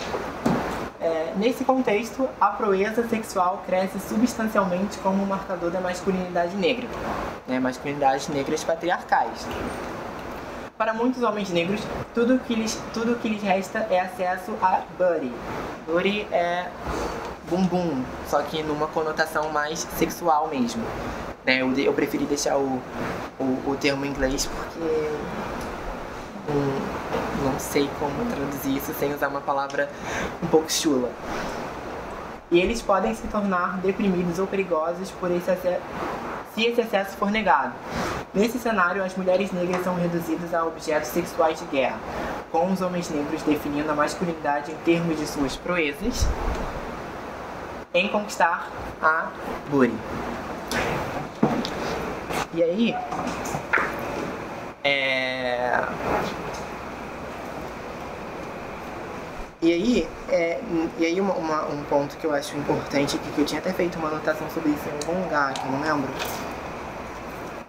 é, nesse contexto, a proeza sexual cresce substancialmente como marcador da masculinidade negra, né? masculinidades negras patriarcais. Para muitos homens negros, tudo que lhes, tudo que lhes resta é acesso a booty. Booty é bumbum, só que numa conotação mais sexual mesmo. Né? Eu, eu preferi deixar o, o, o termo em inglês porque não sei como traduzir isso sem usar uma palavra um pouco chula. E eles podem se tornar deprimidos ou perigosos por esse se esse acesso for negado. Nesse cenário, as mulheres negras são reduzidas a objetos sexuais de guerra, com os homens negros definindo a masculinidade em termos de suas proezas em conquistar a Buri. E aí, é... E aí, é, e aí uma, uma, um ponto que eu acho importante, que, que eu tinha até feito uma anotação sobre isso em algum lugar, que eu não lembro,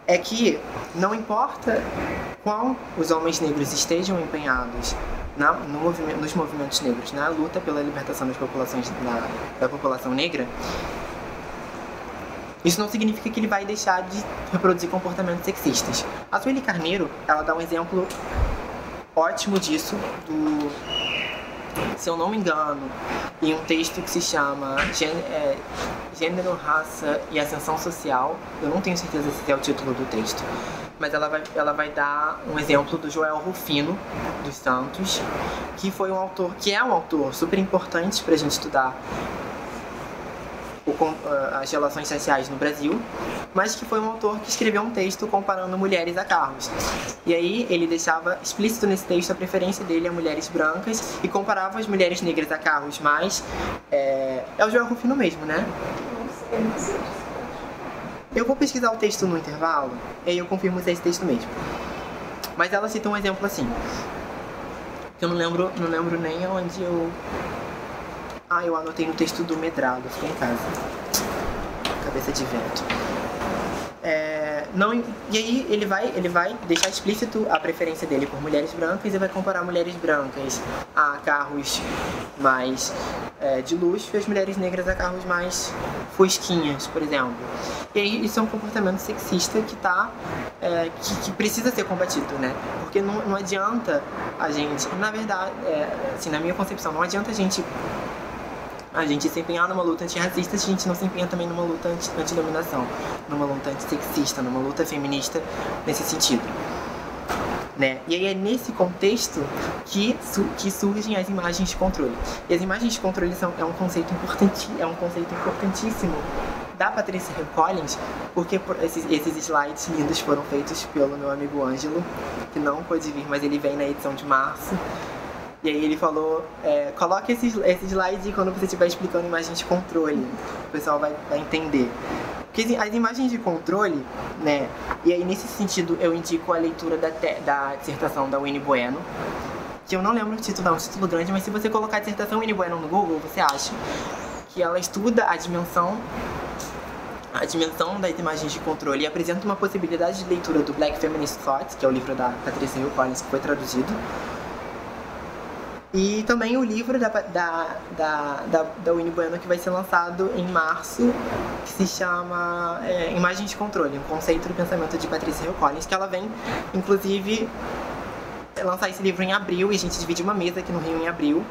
é que não importa qual os homens negros estejam empenhados na, no movimento, nos movimentos negros, na luta pela libertação das populações, da, da população negra, isso não significa que ele vai deixar de reproduzir comportamentos sexistas. A Sueli Carneiro, ela dá um exemplo ótimo disso do se eu não me engano, em um texto que se chama é, Gênero, Raça e Ascensão Social. Eu não tenho certeza se é o título do texto, mas ela vai, ela vai dar um exemplo do Joel Rufino dos Santos, que foi um autor, que é um autor super importante para a gente estudar o, as relações sociais no Brasil, mas que foi um autor que escreveu um texto comparando mulheres a carros. E aí ele deixava explícito nesse texto a preferência dele a mulheres brancas e comparava as mulheres negras a carros mais. É, é o Joel Rufino mesmo, né? Eu vou pesquisar o texto no intervalo e aí eu confirmo se é esse texto mesmo. Mas ela cita um exemplo assim. Eu não lembro, não lembro nem onde eu ah, eu anotei no texto do medrado, fiquei em casa. Cabeça de vento. É, não, e aí ele vai, ele vai deixar explícito a preferência dele por mulheres brancas e vai comparar mulheres brancas a carros mais é, de luxo e as mulheres negras a carros mais fosquinhas, por exemplo. E aí isso é um comportamento sexista que tá, é, que, que, precisa ser combatido, né? Porque não, não adianta a gente, na verdade, é, assim, na minha concepção, não adianta a gente a gente se empenhar numa luta antirracista, a gente não se empenha também numa luta anti-dominação, numa luta antissexista, numa luta feminista nesse sentido. Né? E aí é nesse contexto que, su que surgem as imagens de controle. E as imagens de controle são, é, um conceito importante, é um conceito importantíssimo da Patrícia Collins, porque esses, esses slides lindos foram feitos pelo meu amigo Ângelo, que não pôde vir, mas ele vem na edição de março. E aí ele falou, é, coloque esses, esses slides quando você estiver explicando imagens de controle. O pessoal vai, vai entender. Porque as imagens de controle, né? E aí nesse sentido eu indico a leitura da, da dissertação da Winnie Bueno, que eu não lembro o título, é um título grande, mas se você colocar a dissertação Winnie Bueno no Google, você acha que ela estuda a dimensão a dimensão das imagens de controle e apresenta uma possibilidade de leitura do Black Feminist Thought, que é o livro da Patricia Hill Collins que foi traduzido, e também o livro da, da, da, da, da Winnie Bueno que vai ser lançado em março, que se chama é, Imagens de Controle, um conceito do pensamento de Patrícia Hill Collins, que ela vem, inclusive, lançar esse livro em abril, e a gente divide uma mesa aqui no Rio em abril.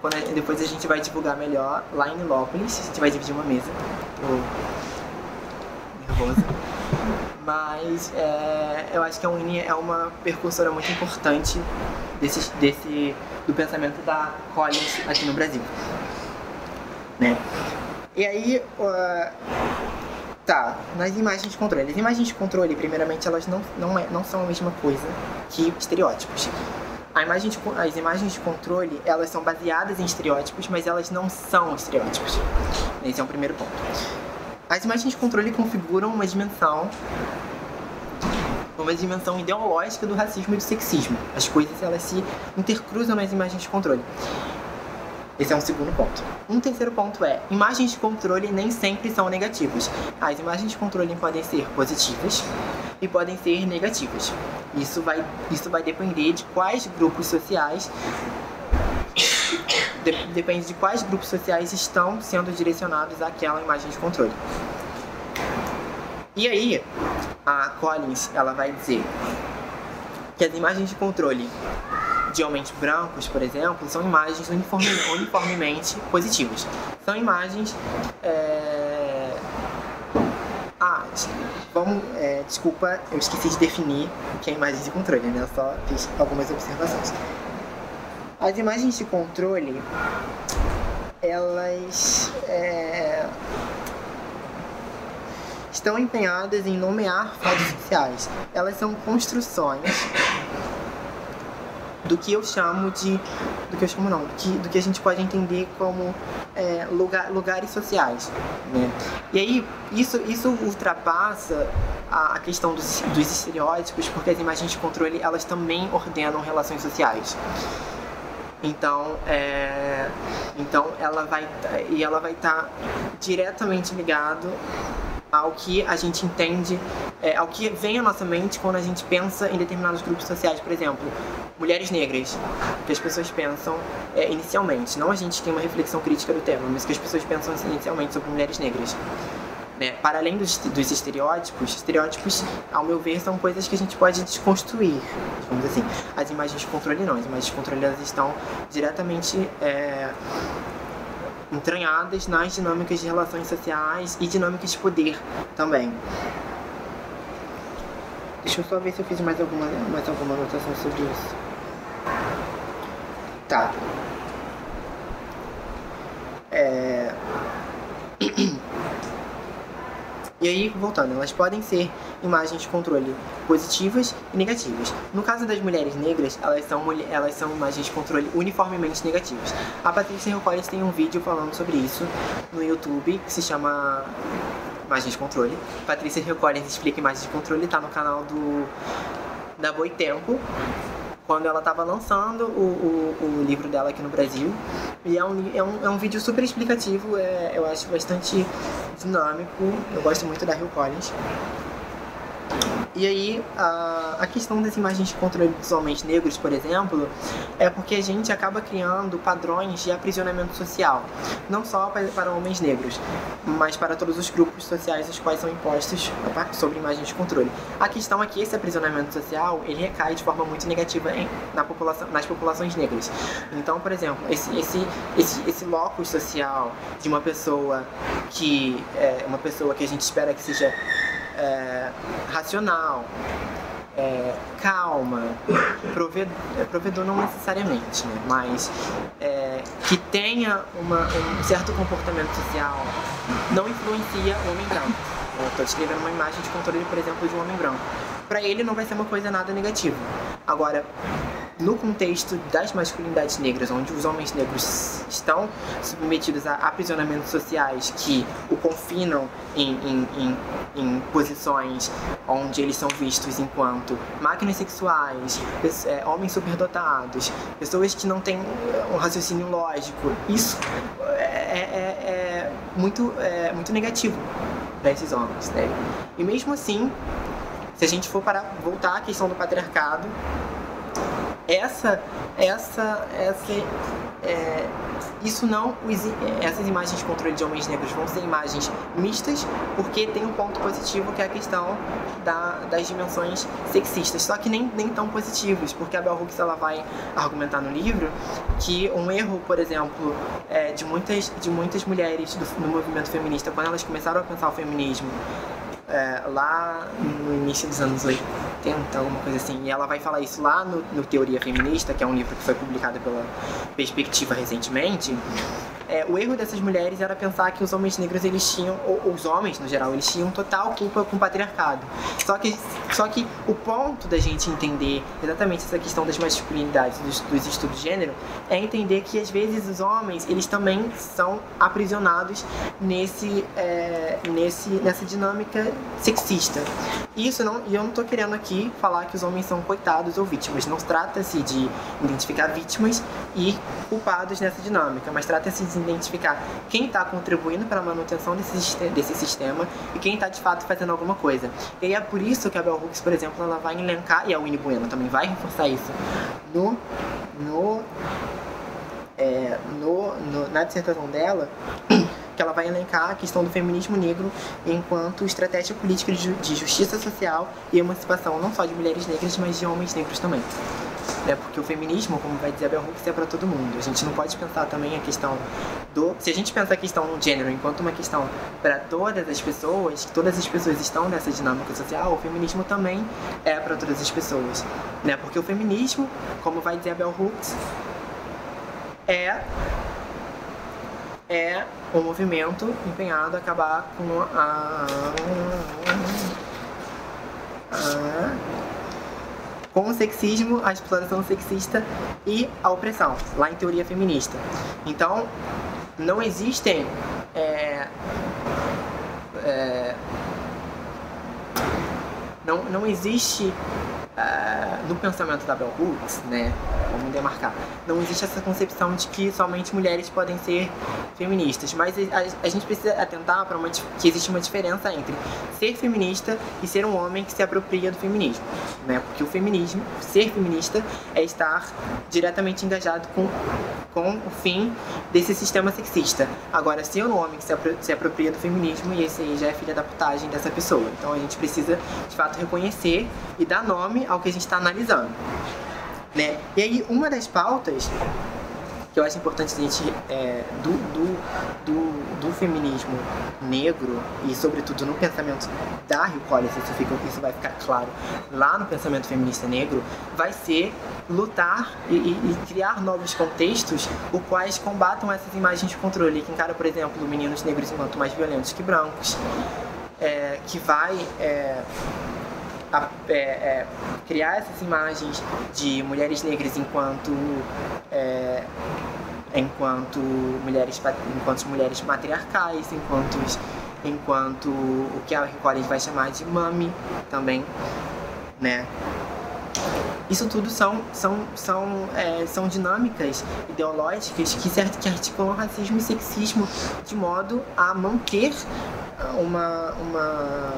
Quando, depois a gente vai divulgar melhor lá em Nilópolis, a gente vai dividir uma mesa. Tô nervosa. Mas é, eu acho que a Winnie é uma percursora muito importante desse, desse, do pensamento da Collins aqui no Brasil. Né? E aí, uh, tá, nas imagens de controle. As imagens de controle, primeiramente, elas não, não, é, não são a mesma coisa que estereótipos. Imagem de, as imagens de controle, elas são baseadas em estereótipos, mas elas não são estereótipos. Esse é o primeiro ponto. As imagens de controle configuram uma dimensão uma dimensão ideológica do racismo e do sexismo. As coisas elas se intercruzam nas imagens de controle. Esse é um segundo ponto. Um terceiro ponto é: imagens de controle nem sempre são negativas. As imagens de controle podem ser positivas e podem ser negativas. Isso vai, isso vai depender de quais grupos sociais de, depende de quais grupos sociais estão sendo direcionados àquela imagem de controle. E aí, a Collins ela vai dizer que as imagens de controle de homens brancos, por exemplo, são imagens uniforme, uniformemente positivas. São imagens. É... Ah, vamos. É, desculpa, eu esqueci de definir o que é imagem de controle, né? Eu só fiz algumas observações. As imagens de controle, elas. É estão empenhadas em nomear fatos sociais. Elas são construções do que eu chamo de do que eu chamo não do que, do que a gente pode entender como é, lugar, lugares sociais né? e aí isso isso ultrapassa a, a questão dos, dos estereótipos porque as imagens de controle elas também ordenam relações sociais então, é, então ela vai e ela vai estar tá diretamente ligado ao que a gente entende, é, ao que vem à nossa mente quando a gente pensa em determinados grupos sociais, por exemplo, mulheres negras, que as pessoas pensam é, inicialmente, não a gente tem uma reflexão crítica do tema, mas que as pessoas pensam inicialmente sobre mulheres negras. Né? Para além dos, dos estereótipos, estereótipos, ao meu ver, são coisas que a gente pode desconstruir, digamos assim. As imagens de controle não, as imagens de controle elas estão diretamente é, entranhadas nas dinâmicas de relações sociais e dinâmicas de poder também. Deixa eu só ver se eu fiz mais alguma, mais alguma anotação sobre isso. Tá. É... E aí, voltando, elas podem ser imagens de controle positivas e negativas. No caso das mulheres negras, elas são, elas são imagens de controle uniformemente negativas. A Patrícia Hill tem um vídeo falando sobre isso no YouTube, que se chama Imagens de Controle. Patrícia Hill explica imagens de controle, tá no canal do da Boitempo quando ela estava lançando o, o, o, livro dela aqui no Brasil. E é um, é um, é um vídeo super explicativo, é, eu acho bastante dinâmico. Eu gosto muito da Hill Collins. E aí, a, a questão das imagens de controle dos homens negros, por exemplo, é porque a gente acaba criando padrões de aprisionamento social, não só para, para homens negros, mas para todos os grupos sociais os quais são impostos sobre imagens de controle. A questão é que esse aprisionamento social, ele recai de forma muito negativa em, na população, nas populações negras. Então, por exemplo, esse, esse, esse, esse locus social de uma pessoa que é uma pessoa que a gente espera que seja é, racional, é, calma, provedor, é, provedor não necessariamente, né? mas é, que tenha uma, um certo comportamento social não influencia o homem branco. Estou descrevendo uma imagem de controle, por exemplo, de um homem branco. Para ele não vai ser uma coisa nada negativa. Agora, no contexto das masculinidades negras, onde os homens negros estão submetidos a aprisionamentos sociais que o confinam em, em, em, em posições onde eles são vistos enquanto máquinas sexuais, é, homens superdotados, pessoas que não têm um raciocínio lógico, isso é, é, é muito, é muito negativo para esses homens. Né? E mesmo assim, se a gente for para voltar à questão do patriarcado, essa, essa, essa, é, isso não, essas imagens de controle de homens negros vão ser imagens mistas, porque tem um ponto positivo que é a questão da, das dimensões sexistas, só que nem, nem tão positivos, porque a Bell Hooks ela vai argumentar no livro que um erro, por exemplo, é, de, muitas, de muitas mulheres do, do movimento feminista, quando elas começaram a pensar o feminismo, é, lá no início dos anos 80, alguma coisa assim. E ela vai falar isso lá no, no Teoria Feminista, que é um livro que foi publicado pela Perspectiva recentemente é, o erro dessas mulheres era pensar que os homens negros eles tinham, ou os homens no geral, eles tinham total culpa com o patriarcado. Só que, só que o ponto da gente entender exatamente essa questão das masculinidades, dos, dos estudos de gênero, é entender que às vezes os homens eles também são aprisionados nesse, é, nesse, nessa dinâmica sexista. Isso não, e eu não estou querendo aqui falar que os homens são coitados ou vítimas. Não trata-se de identificar vítimas e culpados nessa dinâmica, mas trata-se de identificar quem está contribuindo para a manutenção desse, desse sistema e quem está de fato fazendo alguma coisa. E aí é por isso que a Bell Hooks, por exemplo, ela vai elencar, e a Winnie Bueno também vai reforçar isso, no, no é, no, no, na dissertação dela que ela vai elencar a questão do feminismo negro enquanto estratégia política de justiça social e emancipação não só de mulheres negras, mas de homens negros também. É porque o feminismo, como vai dizer a Bell Hooks, é para todo mundo. A gente não pode pensar também a questão do. Se a gente pensa a questão do gênero enquanto uma questão para todas as pessoas, que todas as pessoas estão nessa dinâmica social, o feminismo também é para todas as pessoas. Né? Porque o feminismo, como vai dizer a Bell Hooks, é é um movimento empenhado a acabar com a, a com o sexismo, a exploração sexista e a opressão, lá em teoria feminista. Então, não existem é, é, não, não existe no pensamento da Bell Hooks, né, vamos demarcar, não existe essa concepção de que somente mulheres podem ser feministas, mas a, a gente precisa atentar para que existe uma diferença entre ser feminista e ser um homem que se apropria do feminismo, né, porque o feminismo, ser feminista, é estar diretamente engajado com, com o fim desse sistema sexista. Agora, ser um homem que se, apro se apropria do feminismo, e esse aí já é filha da putagem dessa pessoa. Então a gente precisa, de fato, reconhecer e dar nome ao que a gente está analisando. Né? E aí, uma das pautas que eu acho importante a gente, é, do, do, do, do, feminismo negro, e sobretudo no pensamento da Rio Collins, isso, fica, isso vai ficar claro lá no pensamento feminista negro, vai ser lutar e, e, e criar novos contextos, os quais combatam essas imagens de controle, que encara, por exemplo, meninos negros enquanto mais violentos que brancos, é, que vai... É, a, é, é, criar essas imagens de mulheres negras enquanto é, enquanto mulheres enquanto mulheres matriarcais, enquanto enquanto o que a Collins vai chamar de mami também, né? Isso tudo são, são, são, é, são dinâmicas ideológicas que, que articulam racismo e sexismo de modo a manter uma, uma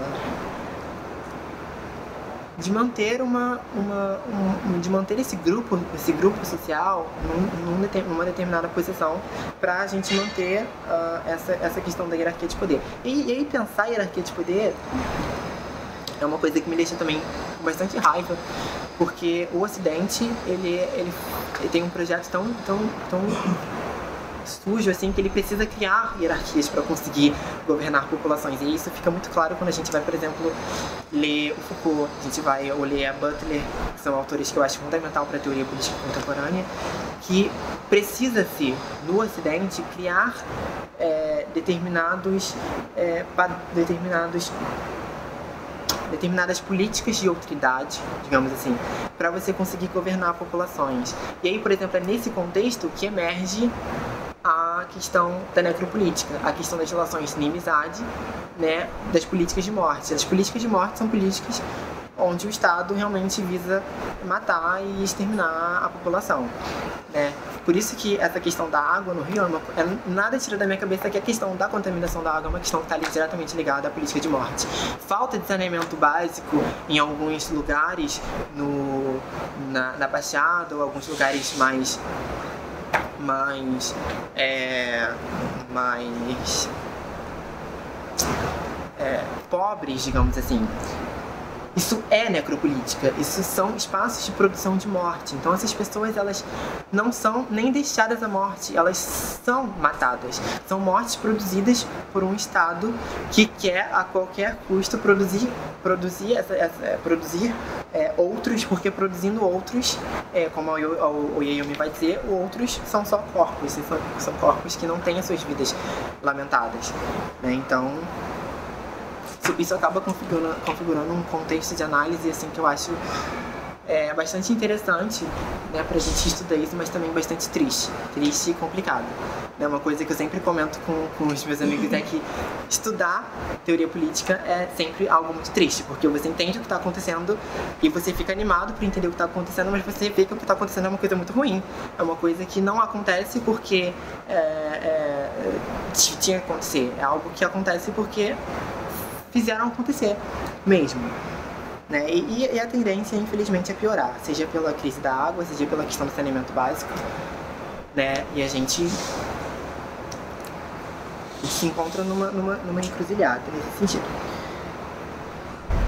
de manter uma, uma um, de manter esse grupo esse grupo social num, numa determinada posição para a gente manter uh, essa, essa questão da hierarquia de poder. E, e aí pensar a hierarquia de poder é uma coisa que me deixa também com bastante raiva porque o Ocidente ele, ele, ele tem um projeto tão tão tão sujo assim que ele precisa criar hierarquias para conseguir governar populações. E isso fica muito claro quando a gente vai, por exemplo, ler o Foucault, a gente vai ou ler a Butler, que são autores que eu acho fundamental para a teoria política contemporânea, que precisa-se no Ocidente criar é, determinados é, determinados determinadas políticas de autoridade, digamos assim, para você conseguir governar populações. E aí, por exemplo, é nesse contexto que emerge a questão da necropolítica, a questão das relações de inimizade, né, das políticas de morte. As políticas de morte são políticas onde o Estado realmente visa matar e exterminar a população. Né? Por isso que essa questão da água no Rio, é, uma, é nada tira da minha cabeça que a questão da contaminação da água é uma questão que está diretamente ligada à política de morte. Falta de saneamento básico em alguns lugares no, na, na Baixada ou alguns lugares mais mais. É, mais. É, pobres, digamos assim. Isso é necropolítica, isso são espaços de produção de morte. Então essas pessoas elas não são nem deixadas à morte, elas são matadas. São mortes produzidas por um Estado que quer a qualquer custo produzir, produzir, essa, essa, é, produzir é, outros, porque produzindo outros, é, como o, Yeyumi vai dizer, outros são só corpos, são, são corpos que não têm as suas vidas lamentadas. Né? Então isso acaba configurando, configurando um contexto de análise assim que eu acho é bastante interessante né, para a gente estudar isso, mas também bastante triste, triste e complicado. É uma coisa que eu sempre comento com, com os meus amigos é que estudar teoria política é sempre algo muito triste, porque você entende o que está acontecendo e você fica animado por entender o que está acontecendo, mas você vê que o que está acontecendo é uma coisa muito ruim, é uma coisa que não acontece porque é, é, tinha que acontecer, é algo que acontece porque fizeram acontecer mesmo. Né? E, e, a tendência, infelizmente, é piorar, seja pela crise da água, seja pela questão do saneamento básico. né? E a gente se encontra numa, numa, numa encruzilhada nesse sentido.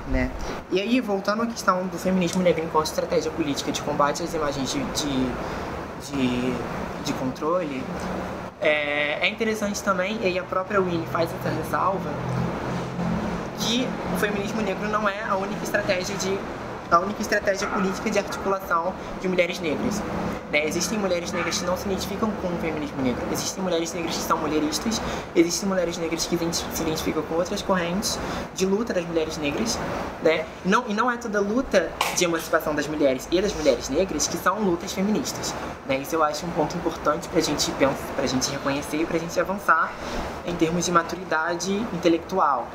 Né? E aí, voltando à questão do feminismo negro enquanto estratégia política de combate às imagens de, de, de, de controle, é, é, interessante também, e a própria Winnie faz essa ressalva, que o feminismo negro não é a única estratégia de a única estratégia política de articulação de mulheres negras. Né? Existem mulheres negras que não se identificam com o feminismo negro, existem mulheres negras que são mulheristas, existem mulheres negras que se identificam com outras correntes de luta das mulheres negras, né? não, e não é toda luta de emancipação das mulheres e das mulheres negras que são lutas feministas. Né? Isso eu acho um ponto importante para a gente pensar, para a gente reconhecer e para a gente avançar em termos de maturidade intelectual.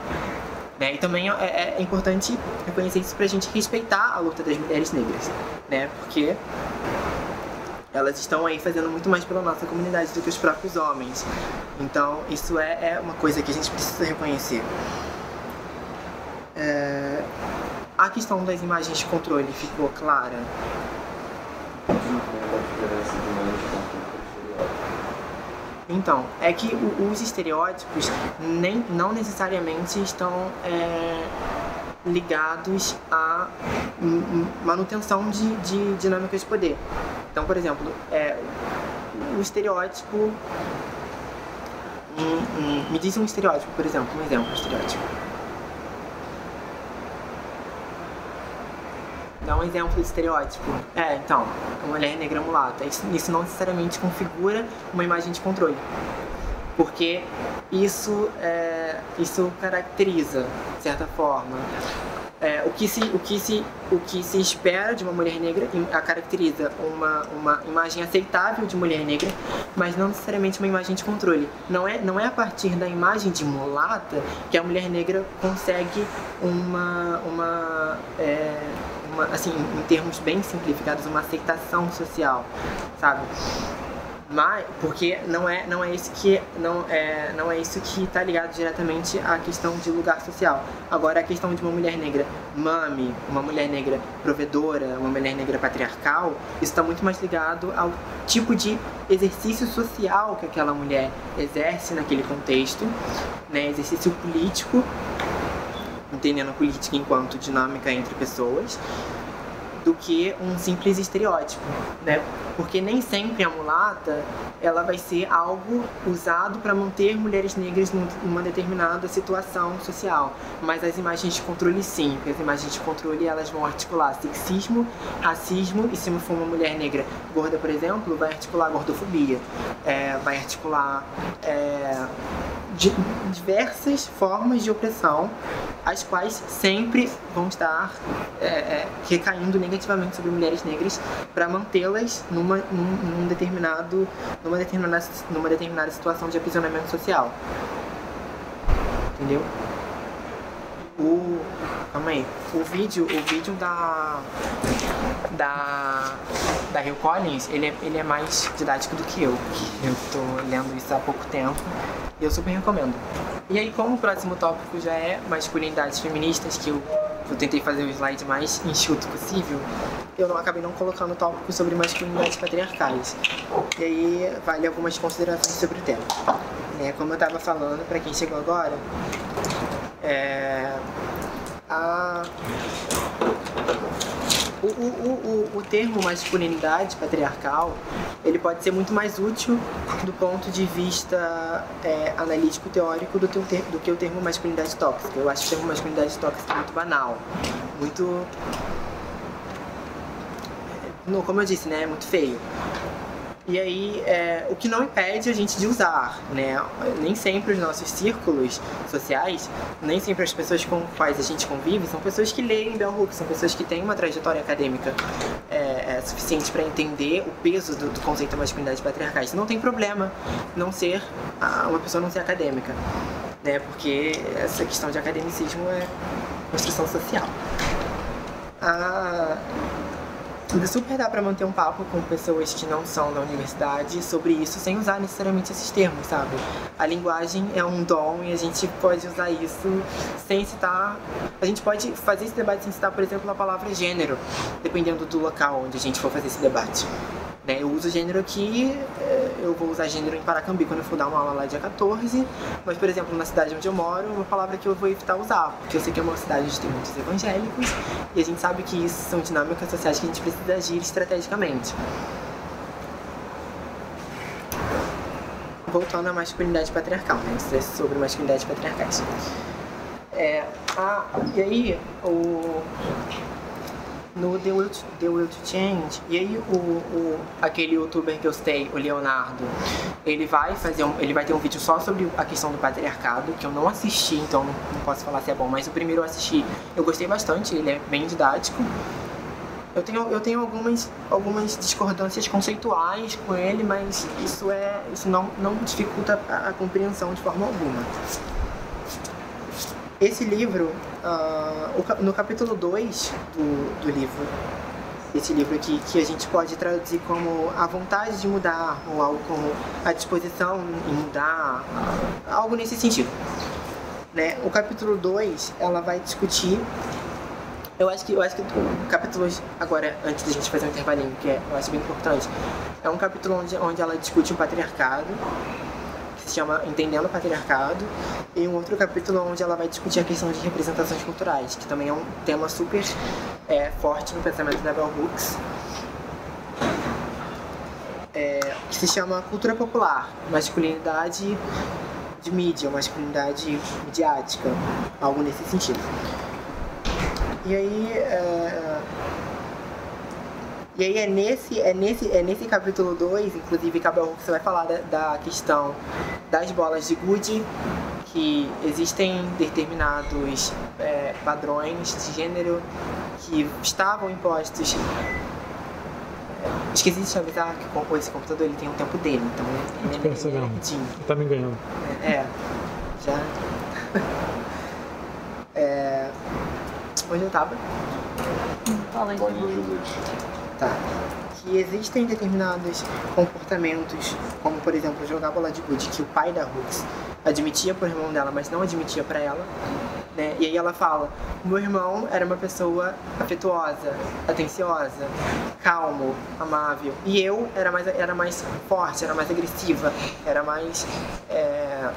Né? E também é, é, é importante reconhecer isso para a gente respeitar a luta das mulheres negras, né? Porque elas estão aí fazendo muito mais pela nossa comunidade do que os próprios homens. Então, isso é, é uma coisa que a gente precisa reconhecer. É... A questão das imagens de controle ficou clara? Então, é que os estereótipos nem, não necessariamente estão é, ligados à manutenção de, de, dinâmicas de poder. Então, por exemplo, é, o estereótipo. Um, um, me diz um estereótipo, por exemplo, um exemplo de estereótipo. Dá um exemplo de estereótipo. É, então, mulher negra mulata. Isso, isso não necessariamente configura uma imagem de controle. Porque isso, é, isso caracteriza, de certa forma, é, o, que se, o, que se, o que se espera de uma mulher negra a caracteriza uma, uma imagem aceitável de mulher negra, mas não necessariamente uma imagem de controle. Não é, não é a partir da imagem de mulata que a mulher negra consegue uma, uma é, uma, assim, em termos bem simplificados, uma aceitação social, sabe? Mas, porque não é, não é isso que não é, não é isso que está ligado diretamente à questão de lugar social. Agora a questão de uma mulher negra mame, uma mulher negra provedora, uma mulher negra patriarcal, isso está muito mais ligado ao tipo de exercício social que aquela mulher exerce naquele contexto, né? Exercício político entendendo a política enquanto dinâmica entre pessoas, do que um simples estereótipo, né? Porque nem sempre a mulata ela vai ser algo usado para manter mulheres negras numa determinada situação social, mas as imagens de controle sim, as imagens de controle elas vão articular sexismo, racismo e se for uma mulher negra gorda, por exemplo, vai articular gordofobia, é, vai articular é, diversas formas de opressão, as quais sempre vão estar é, é, recaindo negativamente sobre mulheres negras para mantê-las numa, num, num, determinado, numa, determinada, numa determinada situação de aprisionamento social. Entendeu? O. Calma aí. O vídeo, o vídeo da. Da. Da Hill Collins, ele é, ele é mais didático do que eu. Eu tô lendo isso há pouco tempo e eu super recomendo. E aí, como o próximo tópico já é masculinidades feministas, que eu, eu tentei fazer o slide mais enxuto possível, eu não acabei não colocando tópico sobre masculinidades patriarcais. E aí, vale algumas considerações sobre o tema. É, como eu estava falando, para quem chegou agora, é, a, o, o, o, o termo masculinidade patriarcal ele pode ser muito mais útil do ponto de vista é, analítico teórico do, teu do que o termo masculinidade tóxica. Eu acho que o termo masculinidade tóxica é muito banal, muito como eu disse, né, é muito feio. E aí, é, o que não impede a gente de usar, né? Nem sempre os nossos círculos sociais, nem sempre as pessoas com quais a gente convive são pessoas que leem Bell Hooks, são pessoas que têm uma trajetória acadêmica é, é, suficiente para entender o peso do, do conceito da masculinidade patriarcal. Não tem problema não ser uma pessoa não ser acadêmica, né? Porque essa questão de academicismo é construção social. Ah, super dá para manter um papo com pessoas que não são da universidade sobre isso sem usar necessariamente esses termos, sabe? A linguagem é um dom e a gente pode usar isso sem citar. A gente pode fazer esse debate sem citar, por exemplo, a palavra gênero, dependendo do local onde a gente for fazer esse debate. Né? Eu uso gênero aqui, é, eu vou usar gênero em Paracambi quando eu for dar uma aula lá dia 14, mas, por exemplo, na cidade onde eu moro, uma palavra que eu vou evitar usar, porque eu sei que é uma cidade onde tem muitos evangélicos e a gente sabe que isso são dinâmicas sociais que a gente precisa agir estrategicamente. Voltando à masculinidade patriarcal, né? Isso é sobre masculinidade patriarcais. É, a, e aí, o no The Will to, The Will to Change. E aí o, o, aquele youtuber que eu citei, o Leonardo, ele vai fazer um, ele vai ter um vídeo só sobre a questão do patriarcado, que eu não assisti, então não, posso falar se é bom, mas o primeiro eu assisti, eu gostei bastante, ele é bem didático. Eu tenho, eu tenho algumas, algumas discordâncias conceituais com ele, mas isso, é, isso não, não dificulta a, a compreensão de forma alguma. Esse livro, uh, no capítulo 2 do, do livro, esse livro aqui, que a gente pode traduzir como a vontade de mudar, ou algo como a disposição em mudar, algo nesse sentido. Né? O capítulo 2, ela vai discutir eu acho que eu acho que o capítulo agora antes da gente fazer um intervalinho, que é, eu acho bem importante, é um capítulo onde, onde ela discute o patriarcado se chama Entendendo o Patriarcado, e um outro capítulo onde ela vai discutir a questão de representações culturais, que também é um tema super é, forte no pensamento da Bell Hooks, é, que se chama Cultura Popular, Masculinidade de Mídia, Masculinidade Midiática, algo nesse sentido. E aí, é, e aí é nesse, é nesse, é nesse capítulo 2, inclusive, que você vai falar da, da questão das bolas de gude, que existem determinados é, padrões de gênero que estavam impostos. Esqueci de te avisar que esse computador ele tem um tempo dele, então ele, é rapidinho. Tá me ganhando. É, é já. é, onde eu tava? Fala de Que existem determinados comportamentos, como por exemplo jogar bola de gude, que o pai da Hooks admitia pro irmão dela, mas não admitia para ela. Né? E aí ela fala: meu irmão era uma pessoa afetuosa, atenciosa, calmo, amável, e eu era mais era mais forte, era mais agressiva, era mais é,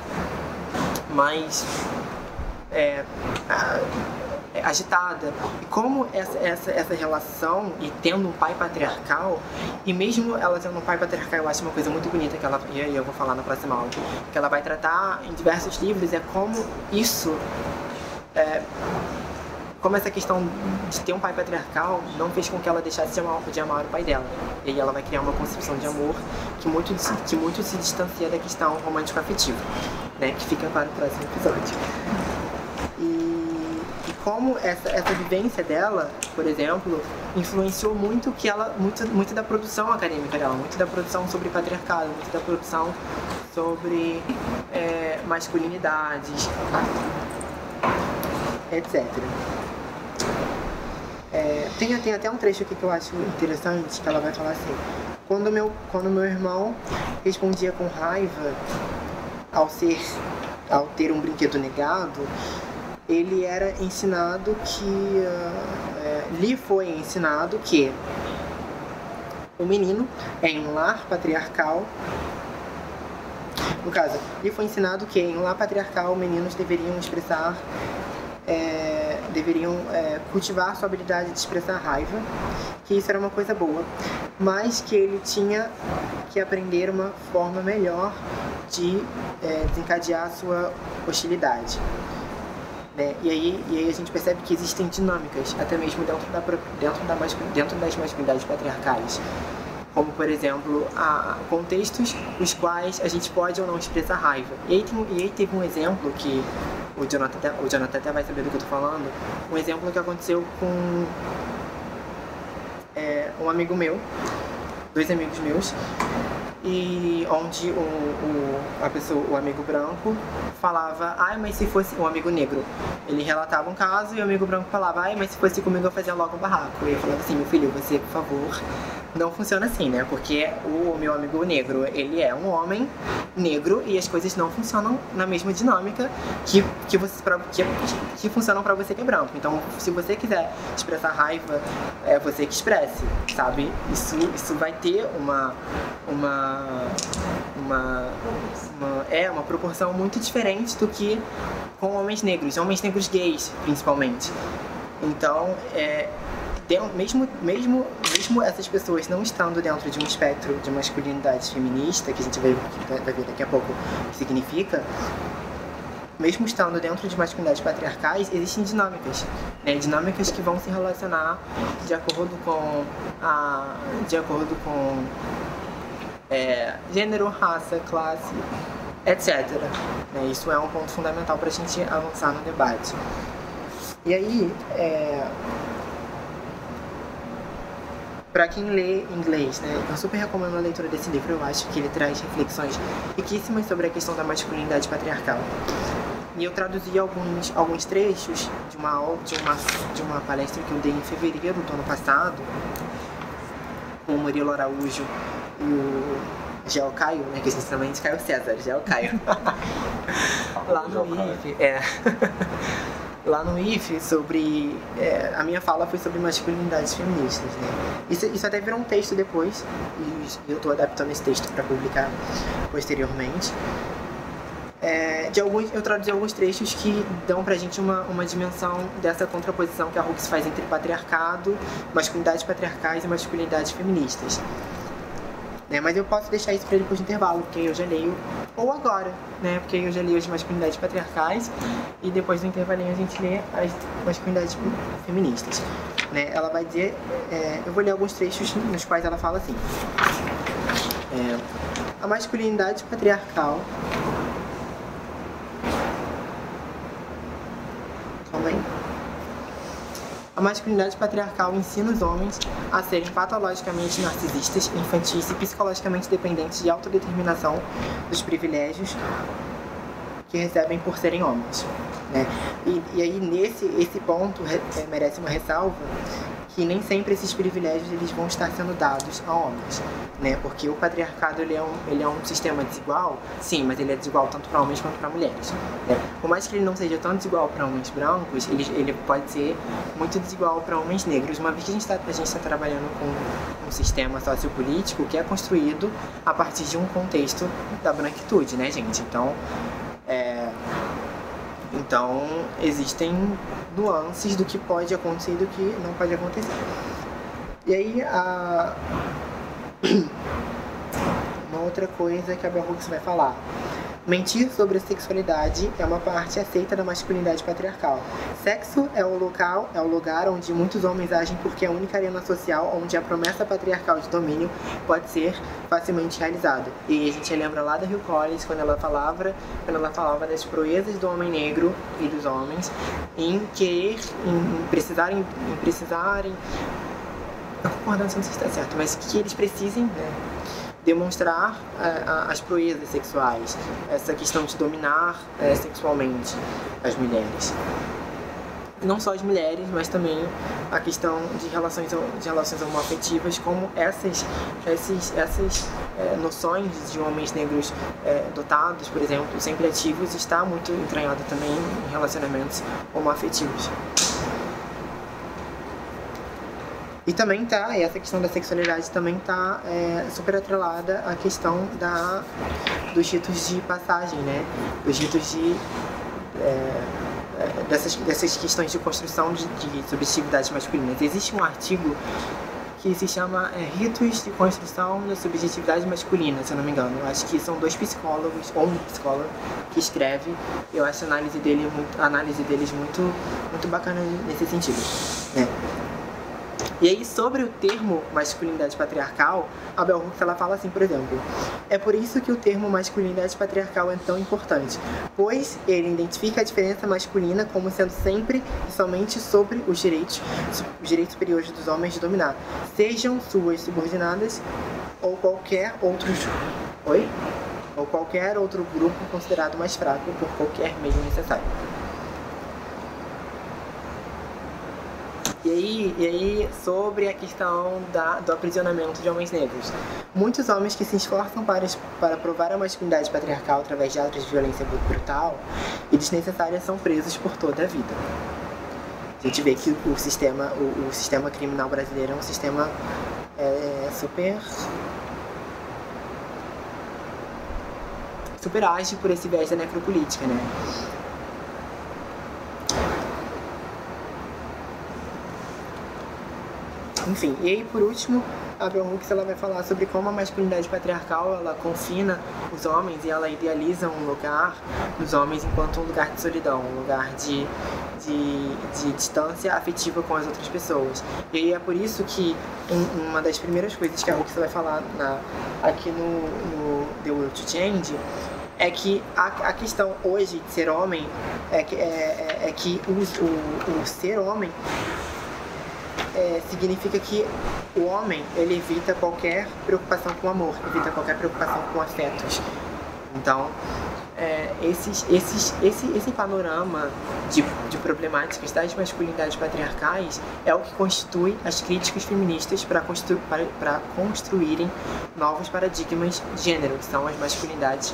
mais é, agitada. E como essa, essa, essa relação, e tendo um pai patriarcal, e mesmo ela tendo um pai patriarcal, eu acho uma coisa muito bonita que ela, e aí eu vou falar na próxima aula, que ela vai tratar em diversos livros, é como isso. É, como essa questão de ter um pai patriarcal não fez com que ela deixasse de amar, de amar o pai dela. E aí ela vai criar uma concepção de amor que muito, que muito se distancia da questão romântico-afetiva, né? Que fica para o próximo episódio como essa, essa vivência dela, por exemplo, influenciou muito que ela muito, muito da produção acadêmica dela, muito da produção sobre patriarcado, muito da produção sobre é, masculinidades, etc. É, tem, tem até um trecho aqui que eu acho interessante, que ela vai falar assim, quando meu, quando meu irmão respondia com raiva ao ser ao ter um brinquedo negado, ele era ensinado que uh, é, lhe foi ensinado que o menino é em um lar patriarcal no caso, lhe foi ensinado que em um lar patriarcal meninos deveriam expressar é, deveriam é, cultivar sua habilidade de expressar raiva, que isso era uma coisa boa, mas que ele tinha que aprender uma forma melhor de é, desencadear sua hostilidade. Né? E, aí, e aí a gente percebe que existem dinâmicas, até mesmo dentro, da, dentro, da, dentro das masculinidades patriarcais. Como, por exemplo, a contextos os quais a gente pode ou não expressar raiva. E aí, tem, e aí teve um exemplo que o Jonathan, o Jonathan até vai saber do que eu estou falando, um exemplo que aconteceu com é, um amigo meu, dois amigos meus, e onde o, o, a pessoa, o amigo branco falava, ai, mas se fosse um amigo negro, ele relatava um caso e o amigo branco falava, ai, mas se fosse comigo eu fazia logo um barraco. E eu falava assim, meu filho, você, por favor, não funciona assim, né? Porque o meu amigo negro, ele é um homem negro e as coisas não funcionam na mesma dinâmica que, que, você, pra, que, que funcionam para você que é branco. Então, se você quiser expressar raiva, é você que expresse, sabe? Isso, isso vai ter uma, uma, uma, uma, é uma proporção muito diferente do que com homens negros, homens negros gays, principalmente. Então, é, mesmo, mesmo, mesmo essas pessoas não estando dentro de um espectro de masculinidade feminista, que a gente vai, vai ver daqui a pouco o que significa, mesmo estando dentro de masculinidades patriarcais, existem dinâmicas, né? dinâmicas que vão se relacionar de acordo com a, de acordo com é, gênero, raça, classe, etc. Né? Isso é um ponto fundamental para a gente avançar no debate. E aí, é, para quem lê inglês, né, eu super recomendo a leitura desse livro. Eu acho que ele traz reflexões riquíssimas sobre a questão da masculinidade patriarcal. E eu traduzi alguns, alguns trechos de uma, de, uma, de uma palestra que eu dei em fevereiro do ano passado com o Murilo Araújo e o Gel Caio, né? Que a gente chama de Caio César, Gel Caio. Lá no IF, é. lá no IF sobre. É, a minha fala foi sobre masculinidades feministas, né? Isso, isso até virou um texto depois, e eu estou adaptando esse texto para publicar posteriormente. É, de alguns, eu traduzi alguns trechos que dão pra gente uma, uma dimensão dessa contraposição que a Hooks faz entre patriarcado, masculinidades patriarcais e masculinidades feministas. Né? Mas eu posso deixar isso para depois do intervalo, porque eu já leio, ou agora, né? Porque eu já leio as masculinidades patriarcais e depois do intervalinho a gente lê as masculinidades feministas. Né? Ela vai dizer, é, eu vou ler alguns trechos nos quais ela fala assim. É, a masculinidade patriarcal Calma aí. A masculinidade patriarcal ensina os homens a serem patologicamente narcisistas, infantis e psicologicamente dependentes de autodeterminação dos privilégios que recebem por serem homens. Né? E, e aí, nesse esse ponto, é, merece uma ressalva que nem sempre esses privilégios eles vão estar sendo dados a homens, né? Porque o patriarcado ele é um, ele é um sistema desigual, sim, mas ele é desigual tanto para homens quanto para mulheres. Né? Por mais que ele não seja tão desigual para homens brancos, ele, ele pode ser muito desigual para homens negros. Uma vez que a gente está está trabalhando com um sistema sociopolítico que é construído a partir de um contexto da branquitude, né, gente? Então, então existem nuances do que pode acontecer e do que não pode acontecer. E aí a uma outra coisa que a Bell Hooks vai falar Mentir sobre a sexualidade é uma parte aceita da masculinidade patriarcal. Sexo é o local, é o lugar onde muitos homens agem porque é a única arena social onde a promessa patriarcal de domínio pode ser facilmente realizada. E a gente lembra lá da Hill Collins quando ela falava, quando ela falava das proezas do homem negro e dos homens em querer, em precisarem, em precisarem, a concordância não sei se está certo, mas que eles precisem, né? Demonstrar uh, as proezas sexuais, essa questão de dominar uh, sexualmente as mulheres. Não só as mulheres, mas também a questão de relações, de relações homoafetivas, como essas, esses, essas uh, noções de homens negros dotados, por exemplo, sempre ativos, está muito entranhada também em relacionamentos homoafetivos. E também tá, essa questão da sexualidade também tá é, super atrelada à questão da, dos ritos de passagem, né? Dos ritos de. É, é, dessas, dessas questões de construção de, de subjetividades masculinas. Existe um artigo que se chama é, Ritos de Construção da Subjetividade Masculina, se eu não me engano. Eu acho que são dois psicólogos, ou um psicólogo, que escreve. Eu acho a análise, dele muito, análise deles muito, muito bacana nesse sentido. Né? E aí, sobre o termo masculinidade patriarcal, a Bell Hooks ela fala assim, por exemplo, é por isso que o termo masculinidade patriarcal é tão importante, pois ele identifica a diferença masculina como sendo sempre e somente sobre os direitos, os direitos superiores dos homens de dominar, sejam suas subordinadas ou qualquer outro Oi? Ou qualquer outro grupo considerado mais fraco por qualquer meio necessário. E aí, e aí sobre a questão da, do aprisionamento de homens negros. Muitos homens que se esforçam para, para provar a masculinidade patriarcal através de atos de violência brutal e desnecessária são presos por toda a vida. A gente vê que o sistema, o, o sistema criminal brasileiro é um sistema é, super super age por esse viés da necropolítica, né? Enfim, e aí por último, a Bell Hooks ela vai falar sobre como a masculinidade patriarcal ela confina os homens e ela idealiza um lugar dos homens enquanto um lugar de solidão, um lugar de, de, de distância afetiva com as outras pessoas. E aí é por isso que um, uma das primeiras coisas que a Hooks vai falar na, aqui no, no The Will to Change é que a, a questão hoje de ser homem é que, é, é, é que o, o, o ser homem é, significa que o homem ele evita qualquer preocupação com amor, evita qualquer preocupação com afetos. Então, é, esses, esses, esse, esse panorama de, de problemáticas das masculinidades patriarcais é o que constitui as críticas feministas para constru, para, construírem novos paradigmas de gênero, que são as masculinidades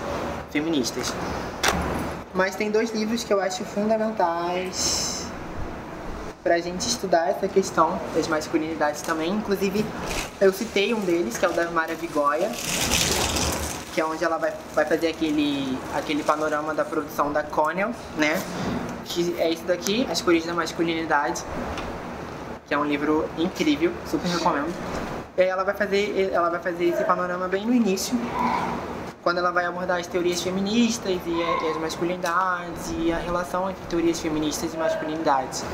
feministas. Mas tem dois livros que eu acho fundamentais para a gente estudar essa questão das masculinidades também. Inclusive, eu citei um deles, que é o da Mara Vigoya, que é onde ela vai, vai fazer aquele, aquele panorama da produção da Connell, né? Que é esse daqui, As Cores da Masculinidade, que é um livro incrível, super recomendo. E aí ela vai fazer, ela vai fazer esse panorama bem no início, quando ela vai abordar as teorias feministas e as masculinidades e a relação entre teorias feministas e masculinidades.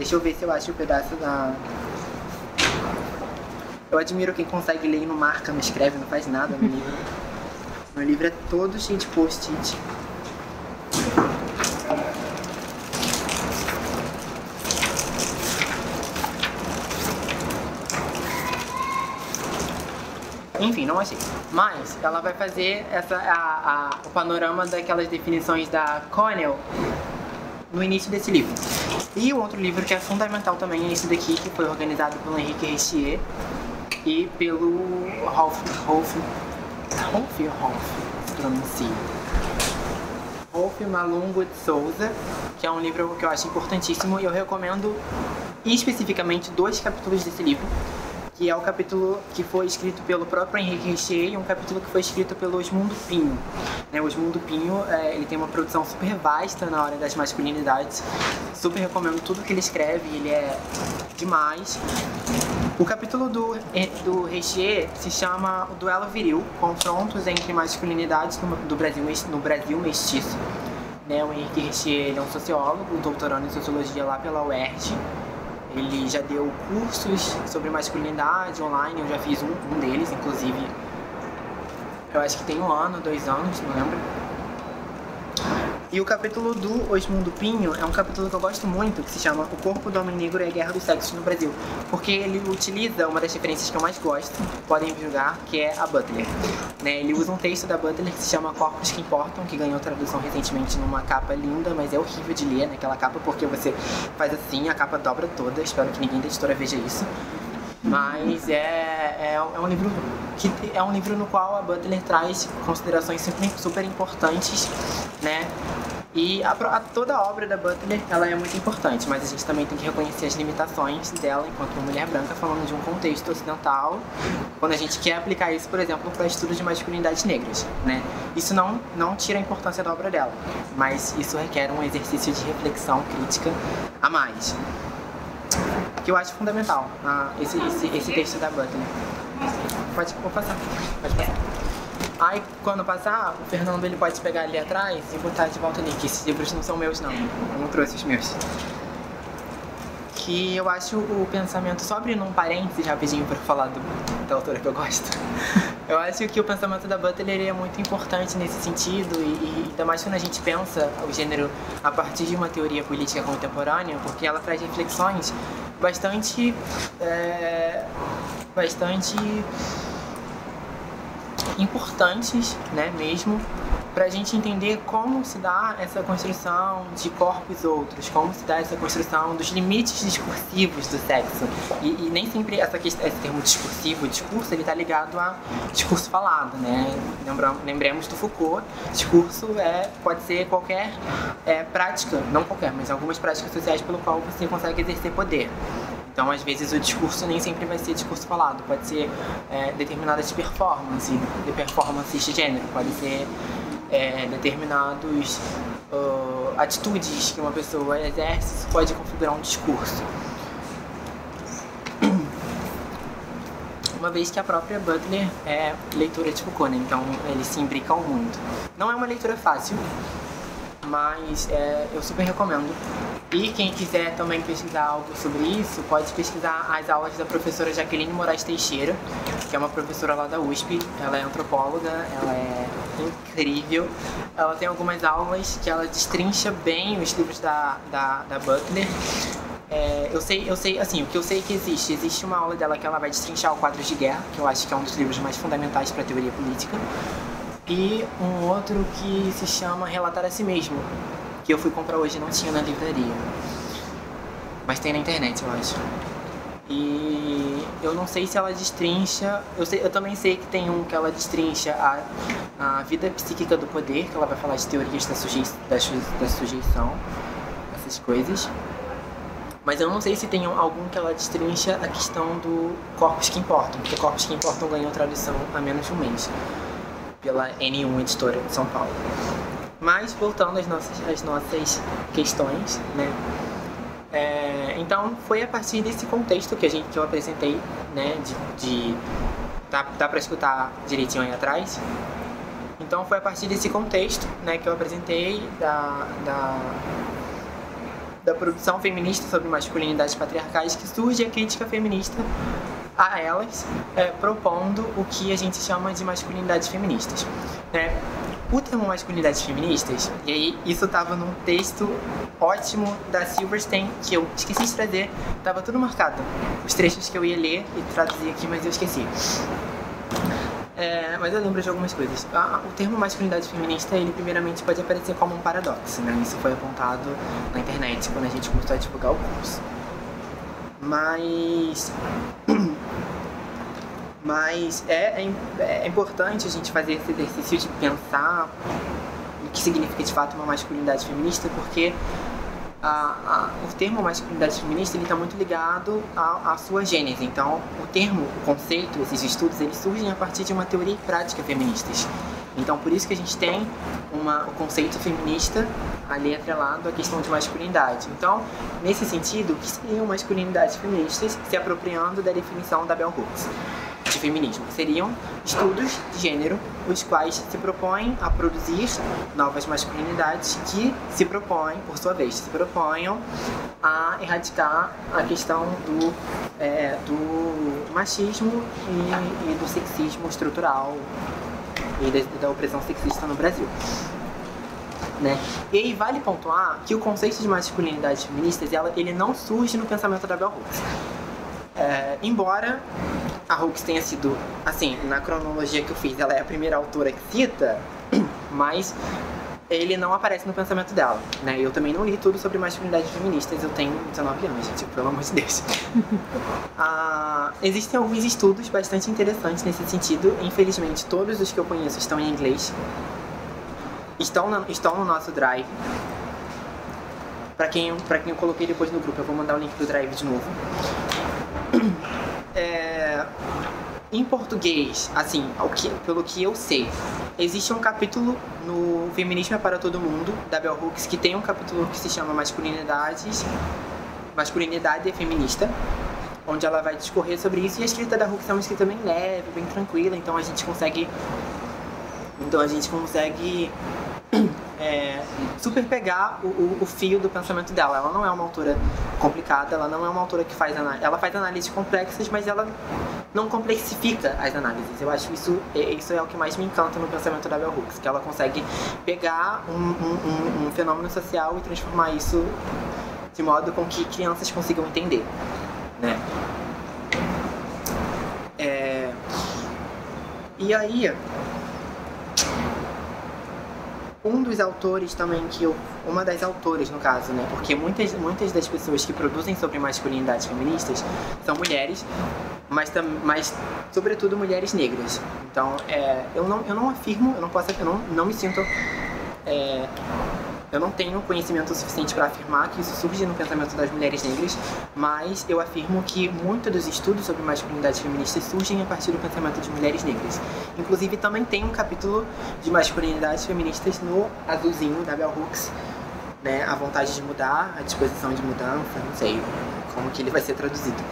Deixa eu ver se eu acho o um pedaço da. Eu admiro quem consegue ler e não marca, não escreve, não faz nada no livro. Meu livro é todo cheio de post-it. Enfim, não achei. Mas ela vai fazer essa, a, a, o panorama daquelas definições da Connell no início desse livro. E o outro livro que é fundamental também é esse daqui, que foi organizado pelo Henrique Richier e pelo Rolf, Rolf, Rolf, Rolf, se pronuncia. Rolf Malungo de Souza, que é um livro que eu acho importantíssimo e eu recomendo especificamente dois capítulos desse livro que é o capítulo que foi escrito pelo próprio Henrique Richier e um capítulo que foi escrito pelo Osmundo Pinho. Né, o Osmundo Pinho é, ele tem uma produção super vasta na hora das masculinidades, super recomendo tudo que ele escreve, ele é demais. O capítulo do, do Richier se chama O Duelo Viril, Confrontos entre Masculinidades do Brasil, no Brasil Mestiço. Né, o Henrique Richier é um sociólogo, doutorando em Sociologia lá pela UERJ, ele já deu cursos sobre masculinidade online, eu já fiz um, um deles, inclusive. Eu acho que tem um ano, dois anos, não lembro. E o capítulo do Osmundo Pinho é um capítulo que eu gosto muito, que se chama O Corpo do Homem Negro e a Guerra dos Sexos no Brasil. Porque ele utiliza uma das referências que eu mais gosto, podem julgar, que é a Butler. Né? Ele usa um texto da Butler que se chama Corpos que Importam, que ganhou tradução recentemente numa capa linda, mas é horrível de ler naquela capa, porque você faz assim, a capa dobra toda, espero que ninguém da editora veja isso. Mas é, é, é, um livro que é um livro no qual a Butler traz considerações super, super importantes, né? E a, a, toda a obra da Butler ela é muito importante, mas a gente também tem que reconhecer as limitações dela enquanto uma mulher branca falando de um contexto ocidental, quando a gente quer aplicar isso, por exemplo, para estudos de masculinidades negras, né? Isso não, não tira a importância da obra dela, mas isso requer um exercício de reflexão crítica a mais que eu acho fundamental, ah, esse, esse, esse texto da Butler. Pode, vou passar, pode passar. Aí, quando passar, o Fernando ele pode pegar ali atrás e botar de volta ali, que esses livros não são meus não, eu não trouxe os meus. Que eu acho o pensamento, só abrindo um parênteses rapidinho para falar do, da autora que eu gosto. Eu acho que o pensamento da Butler é muito importante nesse sentido, e, e ainda mais quando a gente pensa o gênero a partir de uma teoria política contemporânea, porque ela traz reflexões bastante. É, bastante importantes, né, mesmo, para a gente entender como se dá essa construção de corpos outros, como se dá essa construção dos limites discursivos do sexo. E, e nem sempre essa esse termo discursivo, discurso, ele está ligado a discurso falado, né? Lembramos, lembremos do Foucault, discurso é, pode ser qualquer é, prática, não qualquer, mas algumas práticas sociais pelo qual você consegue exercer poder. Então, às vezes, o discurso nem sempre vai ser discurso falado, pode ser é, determinadas performances, de performances de gênero, pode ser é, determinados uh, atitudes que uma pessoa exerce, pode configurar um discurso. Uma vez que a própria Butler é leitora de Foucault, né? então eles se imbricam muito. Não é uma leitura fácil, mas é, eu super recomendo. E quem quiser também pesquisar algo sobre isso, pode pesquisar as aulas da professora Jaqueline Moraes Teixeira, que é uma professora lá da USP. Ela é antropóloga, ela é incrível. Ela tem algumas aulas que ela destrincha bem os livros da, da, da Butler. É, eu sei, eu sei, assim, o que eu sei que existe, existe uma aula dela que ela vai destrinchar o quadro de guerra, que eu acho que é um dos livros mais fundamentais para a teoria política e um outro que se chama Relatar a Si Mesmo, que eu fui comprar hoje não tinha na livraria. Mas tem na internet, eu acho. E eu não sei se ela destrincha. Eu, sei, eu também sei que tem um que ela destrincha a, a vida psíquica do poder, que ela vai falar de teorias da, sujei, da, da sujeição, essas coisas. Mas eu não sei se tem algum que ela destrincha a questão do Corpos que Importam, porque Corpos que Importam ganhou tradução há menos de um mês pela N1 Editora de São Paulo. Mas voltando às nossas, às nossas questões, né? É, então foi a partir desse contexto que a gente que eu apresentei, né? De, de dá, dá para escutar direitinho aí atrás. Então foi a partir desse contexto, né, que eu apresentei da, da da produção feminista sobre masculinidades patriarcais que surge a crítica feminista a elas, é, propondo o que a gente chama de masculinidades feministas. Né? O termo masculinidades feministas, e aí isso estava num texto ótimo da Silverstein, que eu esqueci de trazer, estava tudo marcado. Os trechos que eu ia ler e traduzir aqui, mas eu esqueci. É, mas eu lembro de algumas coisas. Ah, o termo masculinidade feminista, ele primeiramente pode aparecer como um paradoxo, né? Isso foi apontado na internet quando a gente começou a divulgar o curso. Mas mas é, é, é, importante a gente fazer esse exercício de pensar o que significa de fato uma masculinidade feminista, porque a, a, o termo masculinidade feminista está muito ligado à, sua gênese. Então, o termo, o conceito, esses estudos, eles surgem a partir de uma teoria e prática feministas. Então, por isso que a gente tem uma, o conceito feminista ali atrelado à questão de masculinidade. Então, nesse sentido, o que seriam masculinidades feministas se apropriando da definição da Bell Hooks? Feminismo. Seriam estudos de gênero, os quais se propõem a produzir novas masculinidades que se propõem, por sua vez, se proponham a erradicar a questão do, é, do machismo e, e, do sexismo estrutural e da, da opressão sexista no Brasil. Né? E aí vale pontuar que o conceito de masculinidades feministas ela, ele não surge no pensamento da Bell Hooks. É, embora a Hooks tenha sido, assim, na cronologia que eu fiz, ela é a primeira autora que cita, mas ele não aparece no pensamento dela, né? Eu também não li tudo sobre masculinidades feministas, eu tenho 19 anos, gente, pelo amor de Deus. ah, existem alguns estudos bastante interessantes nesse sentido, infelizmente todos os que eu conheço estão em inglês, estão, na, estão no nosso drive. Para quem, pra quem eu coloquei depois no grupo, eu vou mandar o link do drive de novo. É, em português, assim, que, pelo que eu sei, existe um capítulo no Feminismo é para Todo Mundo, da Bell Hooks, que tem um capítulo que se chama Masculinidades, Masculinidade Feminista, onde ela vai discorrer sobre isso, e a escrita da Hooks é uma escrita bem leve, bem tranquila, então a gente consegue... Então a gente consegue é, super pegar o, o, o, fio do pensamento dela. Ela não é uma autora complicada, ela não é uma autora que faz análise. Ela faz análises complexas, mas ela não complexifica as análises. Eu acho isso, é, isso é o que mais me encanta no pensamento da Bell Hooks, que ela consegue pegar um, um, um fenômeno social e transformar isso de modo com que crianças consigam entender, né? É... E aí, um dos autores também que eu, uma das autoras no caso, né? Porque muitas, muitas das pessoas que produzem sobre masculinidades feministas são mulheres, mas, mas sobretudo mulheres negras. Então, é, eu, não, eu não afirmo, eu não posso, eu não, não me sinto é, eu não tenho conhecimento suficiente para afirmar que isso surge no pensamento das mulheres negras, mas eu afirmo que muitos dos estudos sobre masculinidades feministas surgem a partir do pensamento de mulheres negras. Inclusive, também tem um capítulo de masculinidades feministas no azulzinho da Bell Hooks, né? A vontade de mudar, a disposição de mudança, não sei como que ele vai ser traduzido.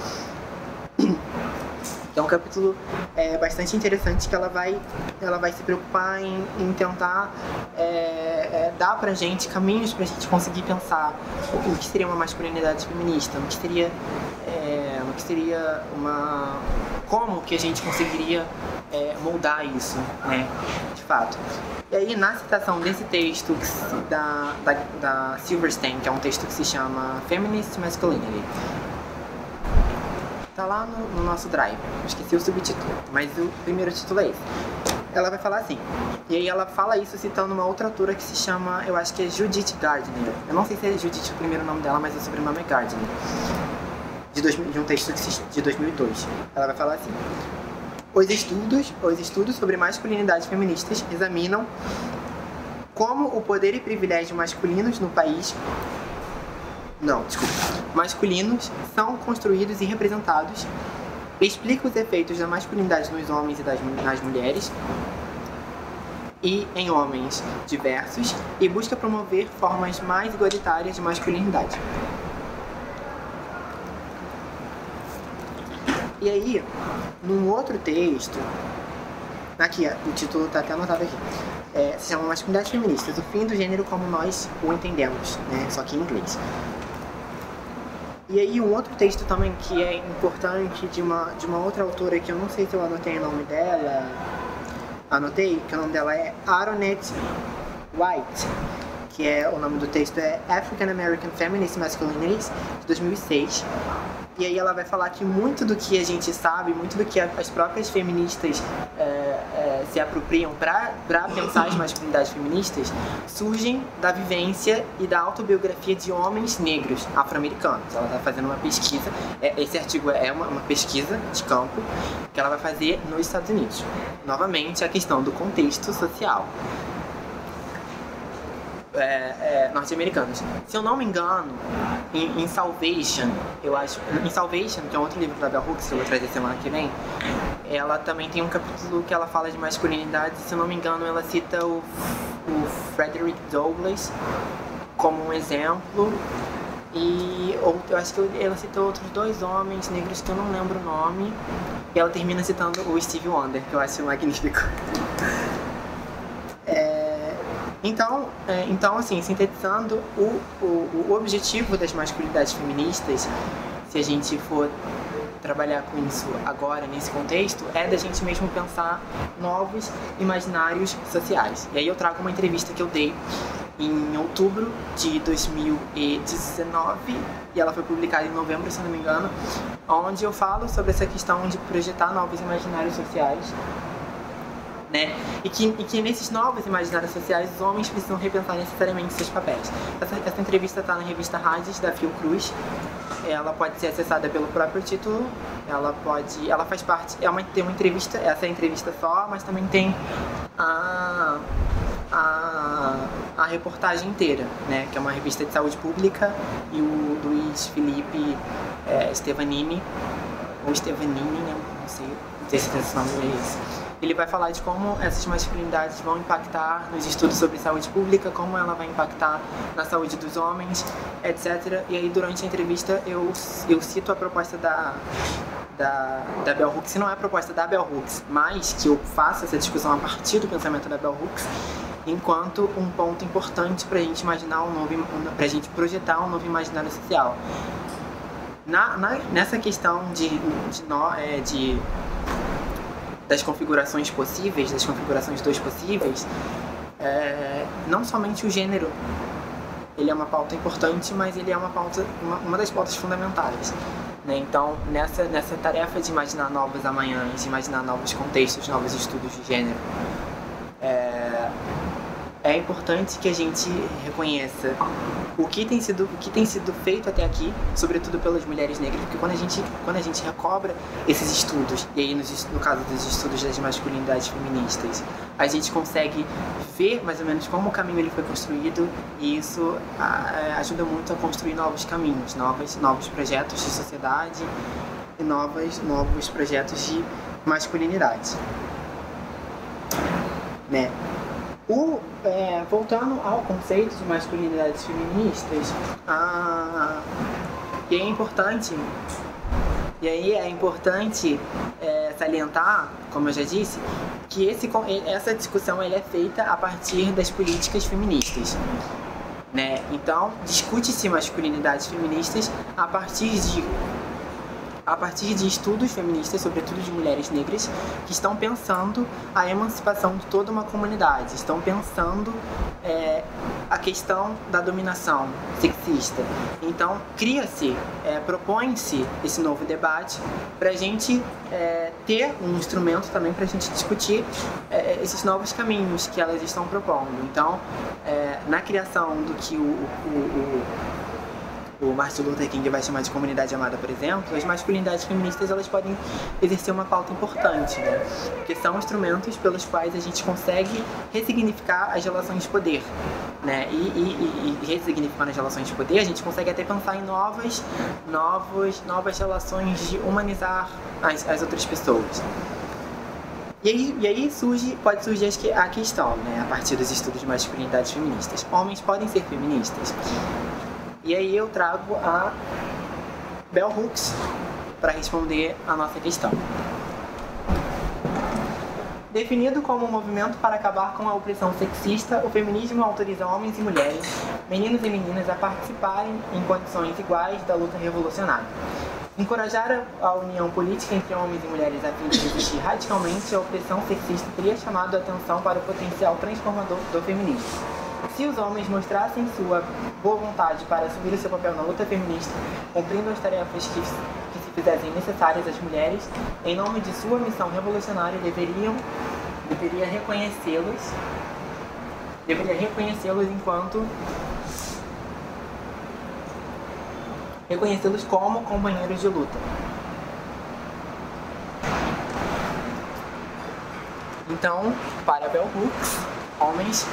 Então, é um capítulo é, bastante interessante que ela vai, ela vai se preocupar em, em tentar é, é, dar pra gente caminhos pra gente conseguir pensar o que seria uma masculinidade feminista, o que seria, é, o que seria uma... como que a gente conseguiria é, moldar isso, né, de fato. E aí, na citação desse texto da, da, da Silverstein, que é um texto que se chama Feminist Masculinity, Tá lá no, no nosso drive. Esqueci o subtítulo, mas o primeiro título é esse. Ela vai falar assim. E aí ela fala isso citando uma outra autora que se chama, eu acho que é Judith Gardner. Eu não sei se é Judith o primeiro nome dela, mas o sobrenome é Gardner. De, dois, de um texto de 2002. Ela vai falar assim. Os estudos, os estudos sobre masculinidades feministas examinam como o poder e privilégio masculinos no país não, desculpa, masculinos são construídos e representados, explica os efeitos da masculinidade nos homens e das, nas mulheres e em homens diversos e busca promover formas mais igualitárias de masculinidade. E aí, num outro texto, aqui, o título está até anotado aqui, é, se chama Masculinidade Feminista, o fim do gênero como nós o entendemos, né, só que em inglês. E aí um outro texto também que é importante de uma, de uma outra autora que eu não sei se eu anotei o nome dela. Anotei que o nome dela é Aronet White, que é o nome do texto é African American Feminist Masculinities de 2006. E aí ela vai falar que muito do que a gente sabe, muito do que as próprias feministas é, é, se apropriam para pensar as masculinidades feministas, surgem da vivência e da autobiografia de homens negros afro-americanos. Ela está fazendo uma pesquisa, é, esse artigo é uma, uma pesquisa de campo que ela vai fazer nos Estados Unidos. Novamente, a questão do contexto social é, é, norte-americanos. Se eu não me engano, em, em, Salvation, eu acho. Em Salvation, que é outro livro da Bell Hooks que eu vou trazer semana que vem, ela também tem um capítulo que ela fala de masculinidade. Se eu não me engano, ela cita o, o Frederick Douglass como um exemplo. E ou, eu acho que ela citou outros dois homens negros que eu não lembro o nome. E ela termina citando o Steve Wonder, que eu acho magnífico. Então, é, então assim, sintetizando, o, o, o objetivo das masculinidades feministas, se a gente for trabalhar com isso agora, nesse contexto, é da gente mesmo pensar novos imaginários sociais. E aí eu trago uma entrevista que eu dei em outubro de 2019 e ela foi publicada em novembro, se não me engano, onde eu falo sobre essa questão de projetar novos imaginários sociais né? E que, e que nesses novos imaginários sociais os homens precisam repensar necessariamente seus papéis. Essa, essa entrevista está na revista Rádios da Fiocruz. Ela pode ser acessada pelo próprio título. Ela pode, ela faz parte, é uma tem uma entrevista, essa é a entrevista só, mas também tem a a, a reportagem inteira, né? Que é uma revista de saúde pública e o Luiz Felipe é, Stevanini ou Stevanini, né? Não sei, não sei se esse nome é esse ele vai falar de como essas masculinidades vão impactar nos estudos sobre saúde pública, como ela vai impactar na saúde dos homens, etc. E aí, durante a entrevista, eu, eu cito a proposta da, da, da Bell Hooks, se não é a proposta da Bell Hooks, mas que eu faço essa discussão a partir do pensamento da Bell Hooks, enquanto um ponto importante para a gente imaginar um novo, para a gente projetar um novo imaginário social. Na, na, nessa questão de, de, de, de das configurações possíveis, das configurações dois possíveis, é, não somente o gênero ele é uma pauta importante, mas ele é uma pauta, uma, uma das pautas fundamentais. Né? Então, nessa, nessa tarefa de imaginar novos amanhãs, de imaginar novos contextos, novos estudos de gênero, é, importante que a gente reconheça o que tem sido, o que tem sido feito até aqui, sobretudo pelas mulheres negras, porque quando a gente, quando a gente recobra esses estudos, e aí nos, no caso dos estudos das masculinidades feministas, a gente consegue ver mais ou menos como o caminho ele foi construído e isso a, ajuda muito a construir novos caminhos, novos, novos projetos de sociedade e novas, novos projetos de masculinidade. Né? O, é, voltando ao conceito de masculinidades feministas, ah, e é importante, e aí é importante é, salientar, como eu já disse, que esse, essa discussão ele é feita a partir das políticas feministas. Né? Então, discute-se masculinidades feministas a partir de a partir de estudos feministas, sobretudo de mulheres negras, que estão pensando a emancipação de toda uma comunidade, estão pensando é, a questão da dominação sexista. Então, cria-se, é, propõe-se esse novo debate para a gente é, ter um instrumento também para a gente discutir é, esses novos caminhos que elas estão propondo. Então, é, na criação do que o, o, o o Martin Luther King vai chamar de comunidade amada, por exemplo, as masculinidades feministas elas podem exercer uma pauta importante, né? Porque são instrumentos pelos quais a gente consegue ressignificar as relações de poder, né? E, e, e ressignificando as relações de poder, a gente consegue até pensar em novas, novos, novas relações de humanizar as, as outras pessoas. E aí, e aí surge, pode surgir a questão, né, a partir dos estudos de masculinidades feministas. Homens podem ser feministas? E aí eu trago a Bell Hooks para responder a nossa questão. Definido como um movimento para acabar com a opressão sexista, o feminismo autoriza homens e mulheres, meninos e meninas a participarem em condições iguais da luta revolucionária. Encorajar a união política entre homens e mulheres a fim de resistir radicalmente à opressão sexista teria chamado a atenção para o potencial transformador do feminismo. Se os homens mostrassem sua boa vontade para assumir o seu papel na luta feminista, cumprindo as tarefas que, que se fizessem necessárias às mulheres, em nome de sua missão revolucionária, deveriam deveria reconhecê-los deveria reconhecê-los enquanto reconhecê-los como companheiros de luta. Então, para Bell Hooks, homens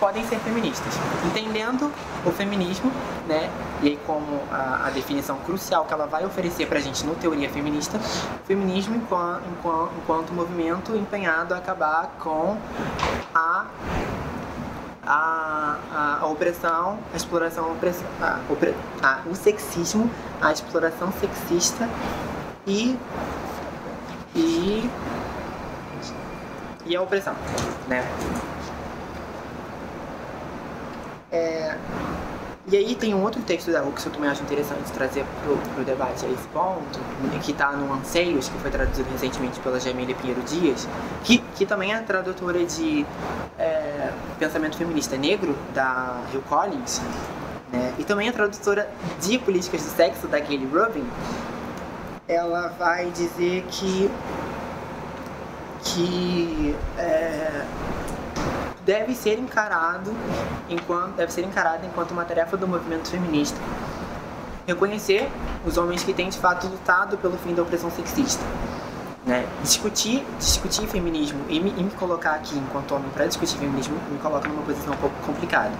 podem ser feministas. Entendendo o feminismo, né, e aí como a, a definição crucial que ela vai oferecer pra gente no Teoria Feminista, feminismo enquanto, enquanto, enquanto movimento empenhado a acabar com a a, a, a, opressão, a exploração, a a, a, o sexismo, a exploração sexista e, e, e a opressão, né? É, e aí tem um outro texto da Hooks que eu também acho interessante trazer pro, pro debate a esse ponto, que está no Anseios, que foi traduzido recentemente pela Jamília Pinheiro Dias, que, que também é tradutora de é, pensamento feminista negro, da Hill Collins, né? e também é tradutora de políticas do sexo, da Gayle Rubin, ela vai dizer que que é, deve ser encarado enquanto deve ser encarado enquanto uma tarefa do movimento feminista. Reconhecer os homens que têm de fato lutado pelo fim da opressão sexista. Né? Discutir, discutir feminismo e me, e me colocar aqui enquanto homem para discutir feminismo me coloca numa posição um pouco complicada.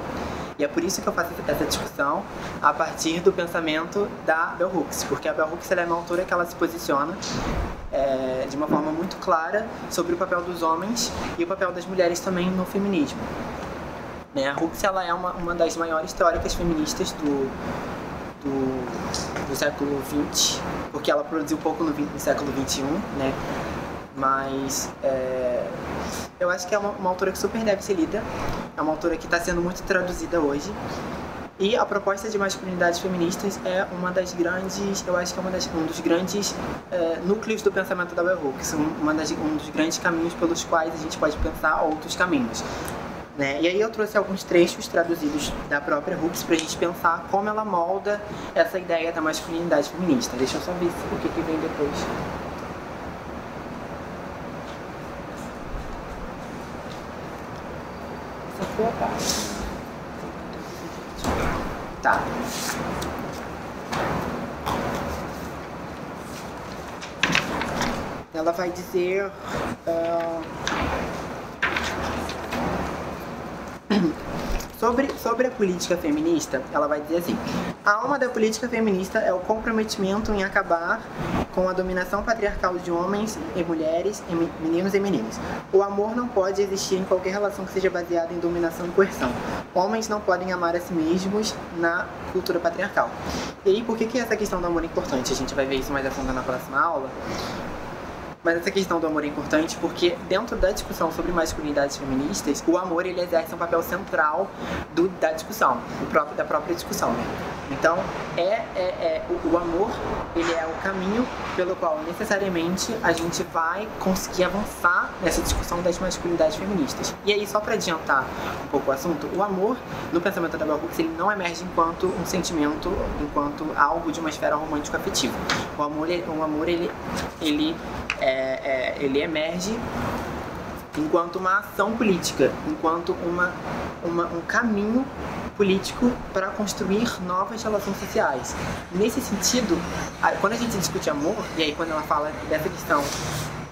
E é por isso que eu faço essa discussão a partir do pensamento da Bell Hooks, porque a Bell Hooks é uma autora que ela se posiciona é, de uma forma muito clara sobre o papel dos homens e o papel das mulheres também no feminismo. Né? A Hooks ela é uma, uma das maiores teóricas feministas do, do, do século XX, porque ela produziu pouco no, no século XXI, né? mas é, eu acho que é uma, uma autora que super deve ser lida, é uma autora que está sendo muito traduzida hoje e a proposta de masculinidades feministas é uma das grandes, eu acho que é uma das, um dos grandes é, núcleos do pensamento da Bell Hooks, uma das, um dos grandes caminhos pelos quais a gente pode pensar outros caminhos. Né? E aí eu trouxe alguns trechos traduzidos da própria Hooks para a gente pensar como ela molda essa ideia da masculinidade feminista. Deixa eu só ver o que, que vem depois. Essa parte. Tá. Ela vai dizer. Uh, Sobre, sobre a política feminista, ela vai dizer assim: a alma da política feminista é o comprometimento em acabar com a dominação patriarcal de homens e mulheres, e meninos e meninas. O amor não pode existir em qualquer relação que seja baseada em dominação e coerção. Homens não podem amar a si mesmos na cultura patriarcal. E aí, por que, que essa questão do amor é importante? A gente vai ver isso mais a fundo na próxima aula. Mas essa questão do amor é importante porque dentro da discussão sobre masculinidades feministas, o amor ele exerce um papel central do, da discussão, próprio, da própria discussão. Né? Então, é, é, é o, o, amor ele é o caminho pelo qual necessariamente a gente vai conseguir avançar nessa discussão das masculinidades feministas. E aí, só para adiantar um pouco o assunto, o amor no pensamento da Bell Hooks ele não emerge enquanto um sentimento, enquanto algo de uma esfera romântico-afetiva. O amor, o amor ele, ele é, é, ele emerge enquanto uma ação política, enquanto uma, uma um caminho político para construir novas relações sociais. Nesse sentido, quando a gente discute amor, e aí quando ela fala dessa questão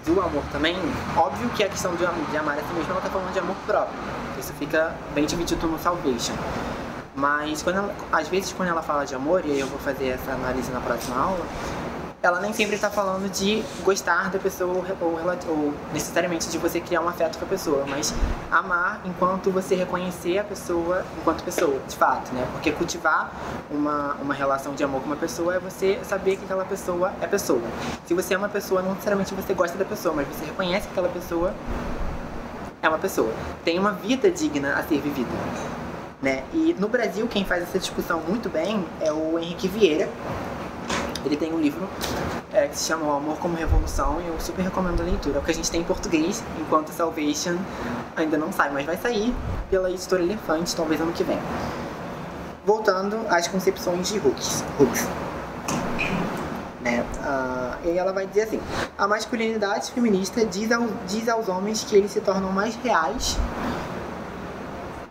do amor também, óbvio que a questão de, de amar a si mesma, ela está falando de amor próprio. Isso fica bem dividido no Salvation. Mas quando ela, às vezes quando ela fala de amor, e aí eu vou fazer essa análise na próxima aula, ela nem sempre está falando de gostar da pessoa ou, ou, necessariamente de você criar um afeto com a pessoa, mas amar enquanto você reconhecer a pessoa enquanto pessoa, de fato, né? Porque cultivar uma, uma relação de amor com uma pessoa é você saber que aquela pessoa é pessoa. Se você é uma pessoa, não necessariamente você gosta da pessoa, mas você reconhece que aquela pessoa é uma pessoa. Tem uma vida digna a ser vivida. Né? E no Brasil, quem faz essa discussão muito bem é o Henrique Vieira, ele tem um livro é, que se chama O Amor como Revolução e eu super recomendo a leitura, porque a gente tem em português, enquanto Salvation ainda não sai, mas vai sair pela editora Elefante, talvez ano que vem. Voltando às concepções de Hooks. Hooks. Né? Uh, e ela vai dizer assim: a masculinidade feminista diz, ao, diz aos homens que eles se tornam mais reais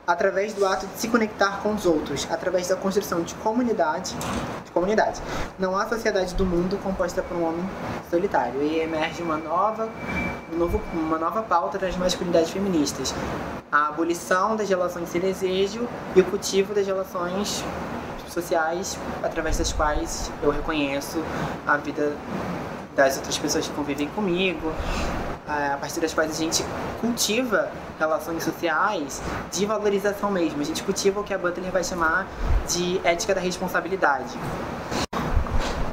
através do ato de se conectar com os outros, através da construção de comunidade, de comunidade. Não há sociedade do mundo composta por um homem solitário. E emerge uma nova, um novo, uma nova pauta das masculinidades feministas. A abolição das relações sem desejo e o cultivo das relações sociais através das quais eu reconheço a vida das outras pessoas que convivem comigo, a partir das quais a gente cultiva relações sociais de valorização mesmo. A gente cultiva o que a Butler vai chamar de ética da responsabilidade.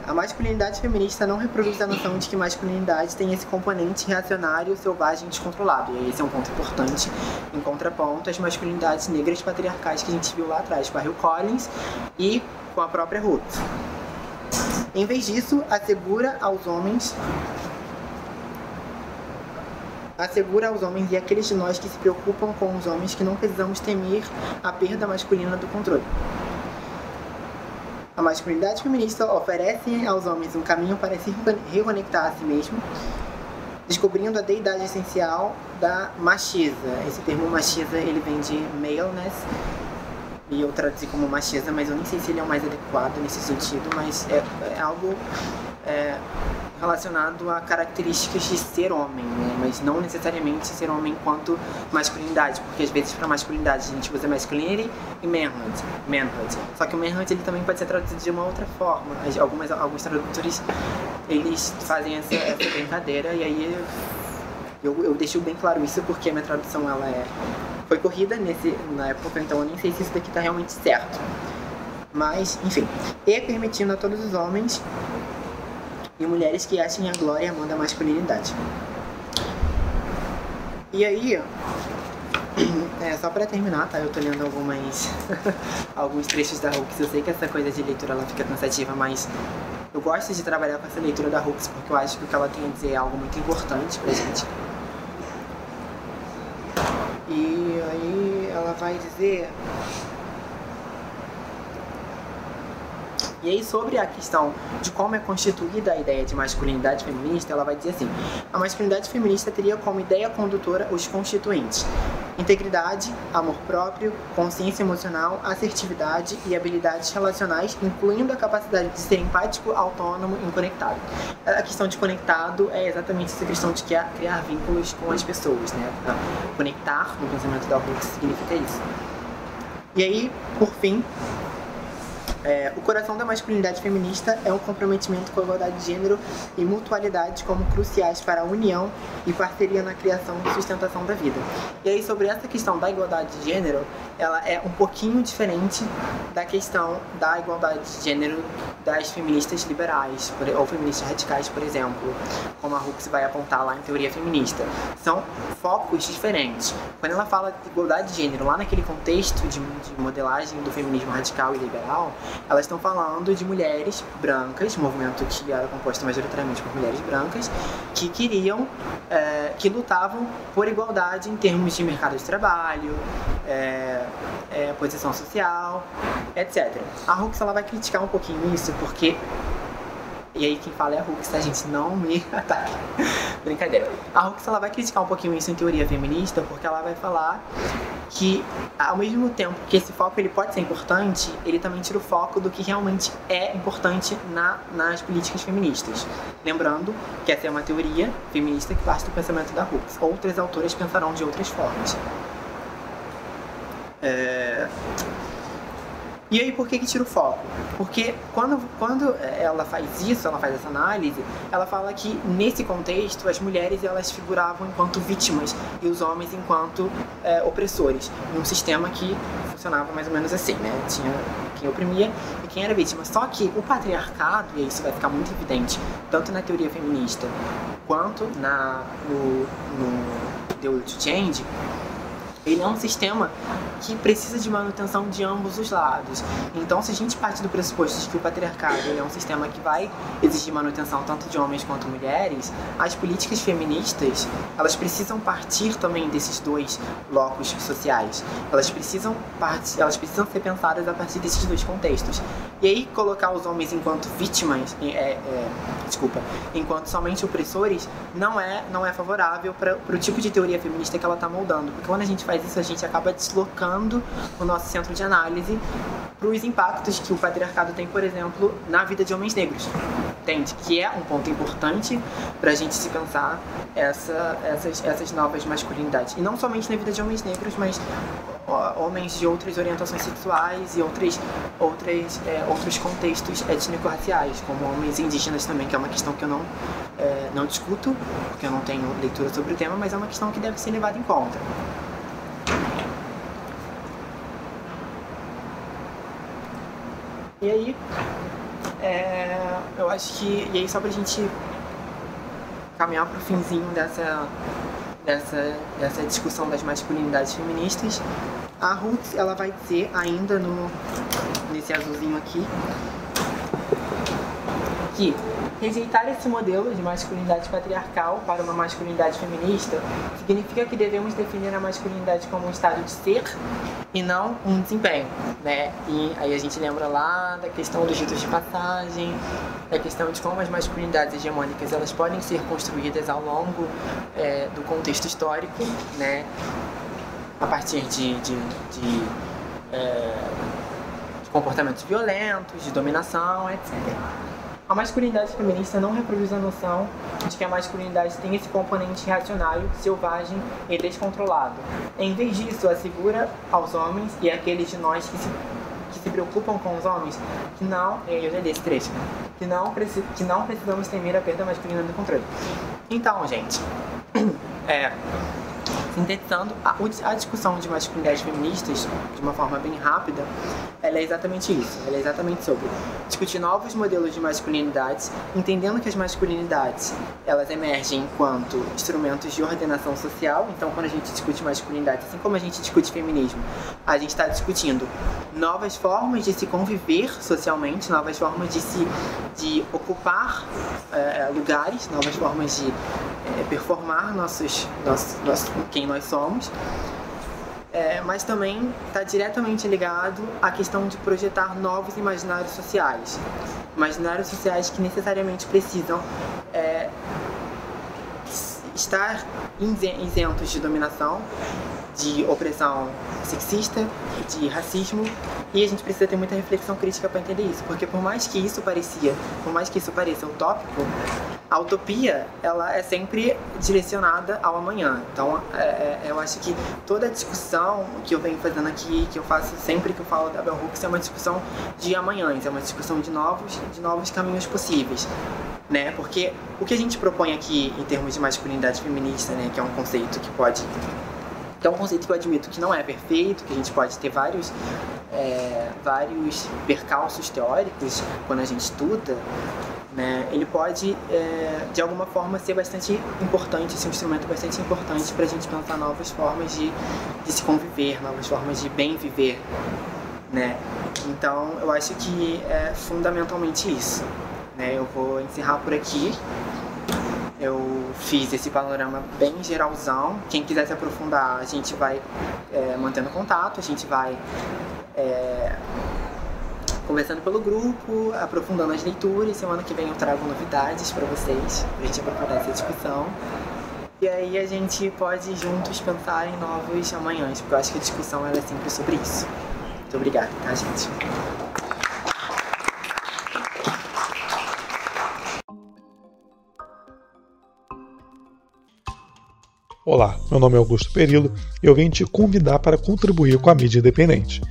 A masculinidade feminista não reproduz a noção de que masculinidade tem esse componente reacionário, selvagem e descontrolado. E esse é um ponto importante, em contraponto às masculinidades negras patriarcais que a gente viu lá atrás, com a Hill Collins e com a própria Ruth. Em vez disso, assegura aos homens assegura aos homens e àqueles de nós que se preocupam com os homens que não precisamos temer a perda masculina do controle. A masculinidade feminista oferece aos homens um caminho para se reconectar a si mesmo, descobrindo a deidade essencial da machisa. Esse termo machisa ele vem de maleness, e eu traduzi como machisa, mas eu nem sei se ele é o mais adequado nesse sentido, mas é, é algo é, relacionado a características de ser homem, né? mas não necessariamente ser homem enquanto masculinidade, porque às vezes para masculinidade a gente usa masculinity e manhood, manhood. Só que o manhood ele também pode ser traduzido de uma outra forma. Algumas, alguns tradutores eles fazem essa, essa brincadeira e aí eu, eu deixo bem claro isso porque a minha tradução ela é foi corrida nesse na época, então eu nem sei se isso daqui está realmente certo. Mas, enfim, e permitindo a todos os homens e mulheres que achem a glória a mão da masculinidade. E aí, é, só para terminar, tá? Eu tô lendo algumas alguns trechos da Hooks. Eu sei que essa coisa de leitura ela fica cansativa, mas eu gosto de trabalhar com essa leitura da Hooks porque eu acho que o que ela tem a dizer é algo muito importante pra gente. E aí ela vai dizer E aí, sobre a questão de como é constituída a ideia de masculinidade feminista, ela vai dizer assim: a masculinidade feminista teria como ideia condutora os constituintes. integridade, amor próprio, consciência emocional, assertividade e habilidades relacionais, incluindo a capacidade de ser empático, autônomo e conectado. A questão de conectado é exatamente essa questão de criar, criar vínculos com as pessoas, né? Conectar, no pensamento da Hooks, significa isso. E aí, por fim, é, o coração da masculinidade feminista é um comprometimento com a igualdade de gênero e mutualidade como cruciais para a união e parceria na criação e sustentação da vida. E aí, sobre essa questão da igualdade de gênero, ela é um pouquinho diferente da questão da igualdade de gênero das feministas liberais ou feministas radicais, por exemplo, como a Hooks vai apontar lá em Teoria Feminista. São focos diferentes. Quando ela fala de igualdade de gênero lá naquele contexto de, de modelagem do feminismo radical e liberal, elas estão falando de mulheres brancas, movimento que era composto majoritariamente por mulheres brancas, que queriam, é, que lutavam por igualdade em termos de mercado de trabalho, é, é, posição social, etc. A Hooks ela vai criticar um pouquinho isso porque e aí quem fala é a Hooks, a gente não me ataque. Brincadeira. A Hooks ela vai criticar um pouquinho isso em teoria feminista, porque ela vai falar que ao mesmo tempo que esse foco ele pode ser importante, ele também tira o foco do que realmente é importante na, nas políticas feministas. Lembrando que essa é uma teoria feminista que parte do pensamento da Hooks. Outras autoras pensarão de outras formas. É... E aí, por que, que tira o foco? Porque quando, quando ela faz isso, ela faz essa análise, ela fala que nesse contexto as mulheres elas figuravam enquanto vítimas e os homens enquanto é, opressores, num sistema que funcionava mais ou menos assim, né? Tinha quem oprimia e quem era vítima. Só que o patriarcado, e isso vai ficar muito evidente, tanto na teoria feminista quanto na, no, no The Will to Change, ele é um sistema que precisa de manutenção de ambos os lados. Então, se a gente parte do pressuposto de que o patriarcado é um sistema que vai exigir manutenção tanto de homens quanto mulheres, as políticas feministas elas precisam partir também desses dois blocos sociais. Elas precisam partir, elas precisam ser pensadas a partir desses dois contextos. E aí colocar os homens enquanto vítimas, é, é, desculpa, enquanto somente opressores, não é não é favorável para o tipo de teoria feminista que ela está moldando. Porque quando a gente faz isso, a gente acaba deslocando o nosso centro de análise para os impactos que o patriarcado tem, por exemplo, na vida de homens negros. Entende? Que é um ponto importante para a gente se pensar essa, essas, essas novas masculinidades. E não somente na vida de homens negros, mas homens de outras orientações sexuais e outras, outras, é, outros contextos étnico-raciais, como homens indígenas também, que é uma questão que eu não, é, não discuto, porque eu não tenho leitura sobre o tema, mas é uma questão que deve ser levada em conta. E aí, é, eu acho que. E aí, só pra gente caminhar pro finzinho dessa, dessa, dessa discussão das masculinidades feministas, a Ruth ela vai dizer ainda no, nesse azulzinho aqui que Rejeitar esse modelo de masculinidade patriarcal para uma masculinidade feminista significa que devemos definir a masculinidade como um estado de ser e não um desempenho, né? E aí a gente lembra lá da questão dos ritos de passagem, da questão de como as masculinidades hegemônicas elas podem ser construídas ao longo é, do contexto histórico, né? A partir de, de, de, é, de comportamentos violentos, de dominação, etc. A masculinidade feminista não reproduz a noção de que a masculinidade tem esse componente reacionário, selvagem e descontrolado. Em vez disso, assegura aos homens e àqueles de nós que se, que se preocupam com os homens que não, eu já esse trecho, que não, que não precisamos temer a perda masculina do controle. Então, gente, é, sintetizando a, a discussão de masculinidades feministas de uma forma bem rápida, ela é exatamente isso. Ela é exatamente sobre discutir novos modelos de masculinidades, entendendo que as masculinidades elas emergem enquanto instrumentos de ordenação social. Então, quando a gente discute masculinidade, assim como a gente discute feminismo, a gente está discutindo novas formas de se conviver socialmente, novas formas de se de ocupar é, lugares, novas formas de é, performar nossos, nossos, nossos, quem nós somos, é, mas também está diretamente ligado à questão de projetar novos imaginários sociais. Imaginários sociais que necessariamente precisam é, estar isentos de dominação de opressão sexista, de racismo, e a gente precisa ter muita reflexão crítica para entender isso, porque por mais que isso parecia, por mais que isso pareça utópico, a utopia ela é sempre direcionada ao amanhã. Então, é, é, eu acho que toda a discussão que eu venho fazendo aqui, que eu faço sempre que eu falo da Bell Hooks, é uma discussão de amanhãs, é uma discussão de novos, de novos caminhos possíveis. Né? Porque o que a gente propõe aqui em termos de masculinidade feminista, né, que é um conceito que pode é um conceito que eu admito que não é perfeito, que a gente pode ter vários, é, vários percalços teóricos quando a gente estuda, né? ele pode, é, de alguma forma, ser bastante importante, ser um instrumento bastante importante para a gente pensar novas formas de, de se conviver, novas formas de bem viver. Né? Então, eu acho que é fundamentalmente isso. Né? Eu vou encerrar por aqui. Eu fiz esse panorama bem geralzão. Quem quiser se aprofundar, a gente vai é, mantendo contato, a gente vai é, conversando pelo grupo, aprofundando as leituras. Semana que vem eu trago novidades para vocês, pra gente aprofundar essa discussão. E aí a gente pode juntos pensar em novos amanhãs, porque eu acho que a discussão é sempre sobre isso. Muito obrigada, tá, gente? Olá, meu nome é Augusto Perillo e eu venho te convidar para contribuir com a mídia independente.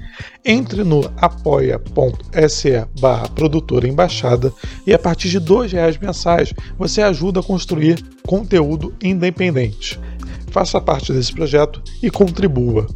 Entre no apoia.se barra produtora embaixada e a partir de R$ reais mensais você ajuda a construir conteúdo independente. Faça parte desse projeto e contribua.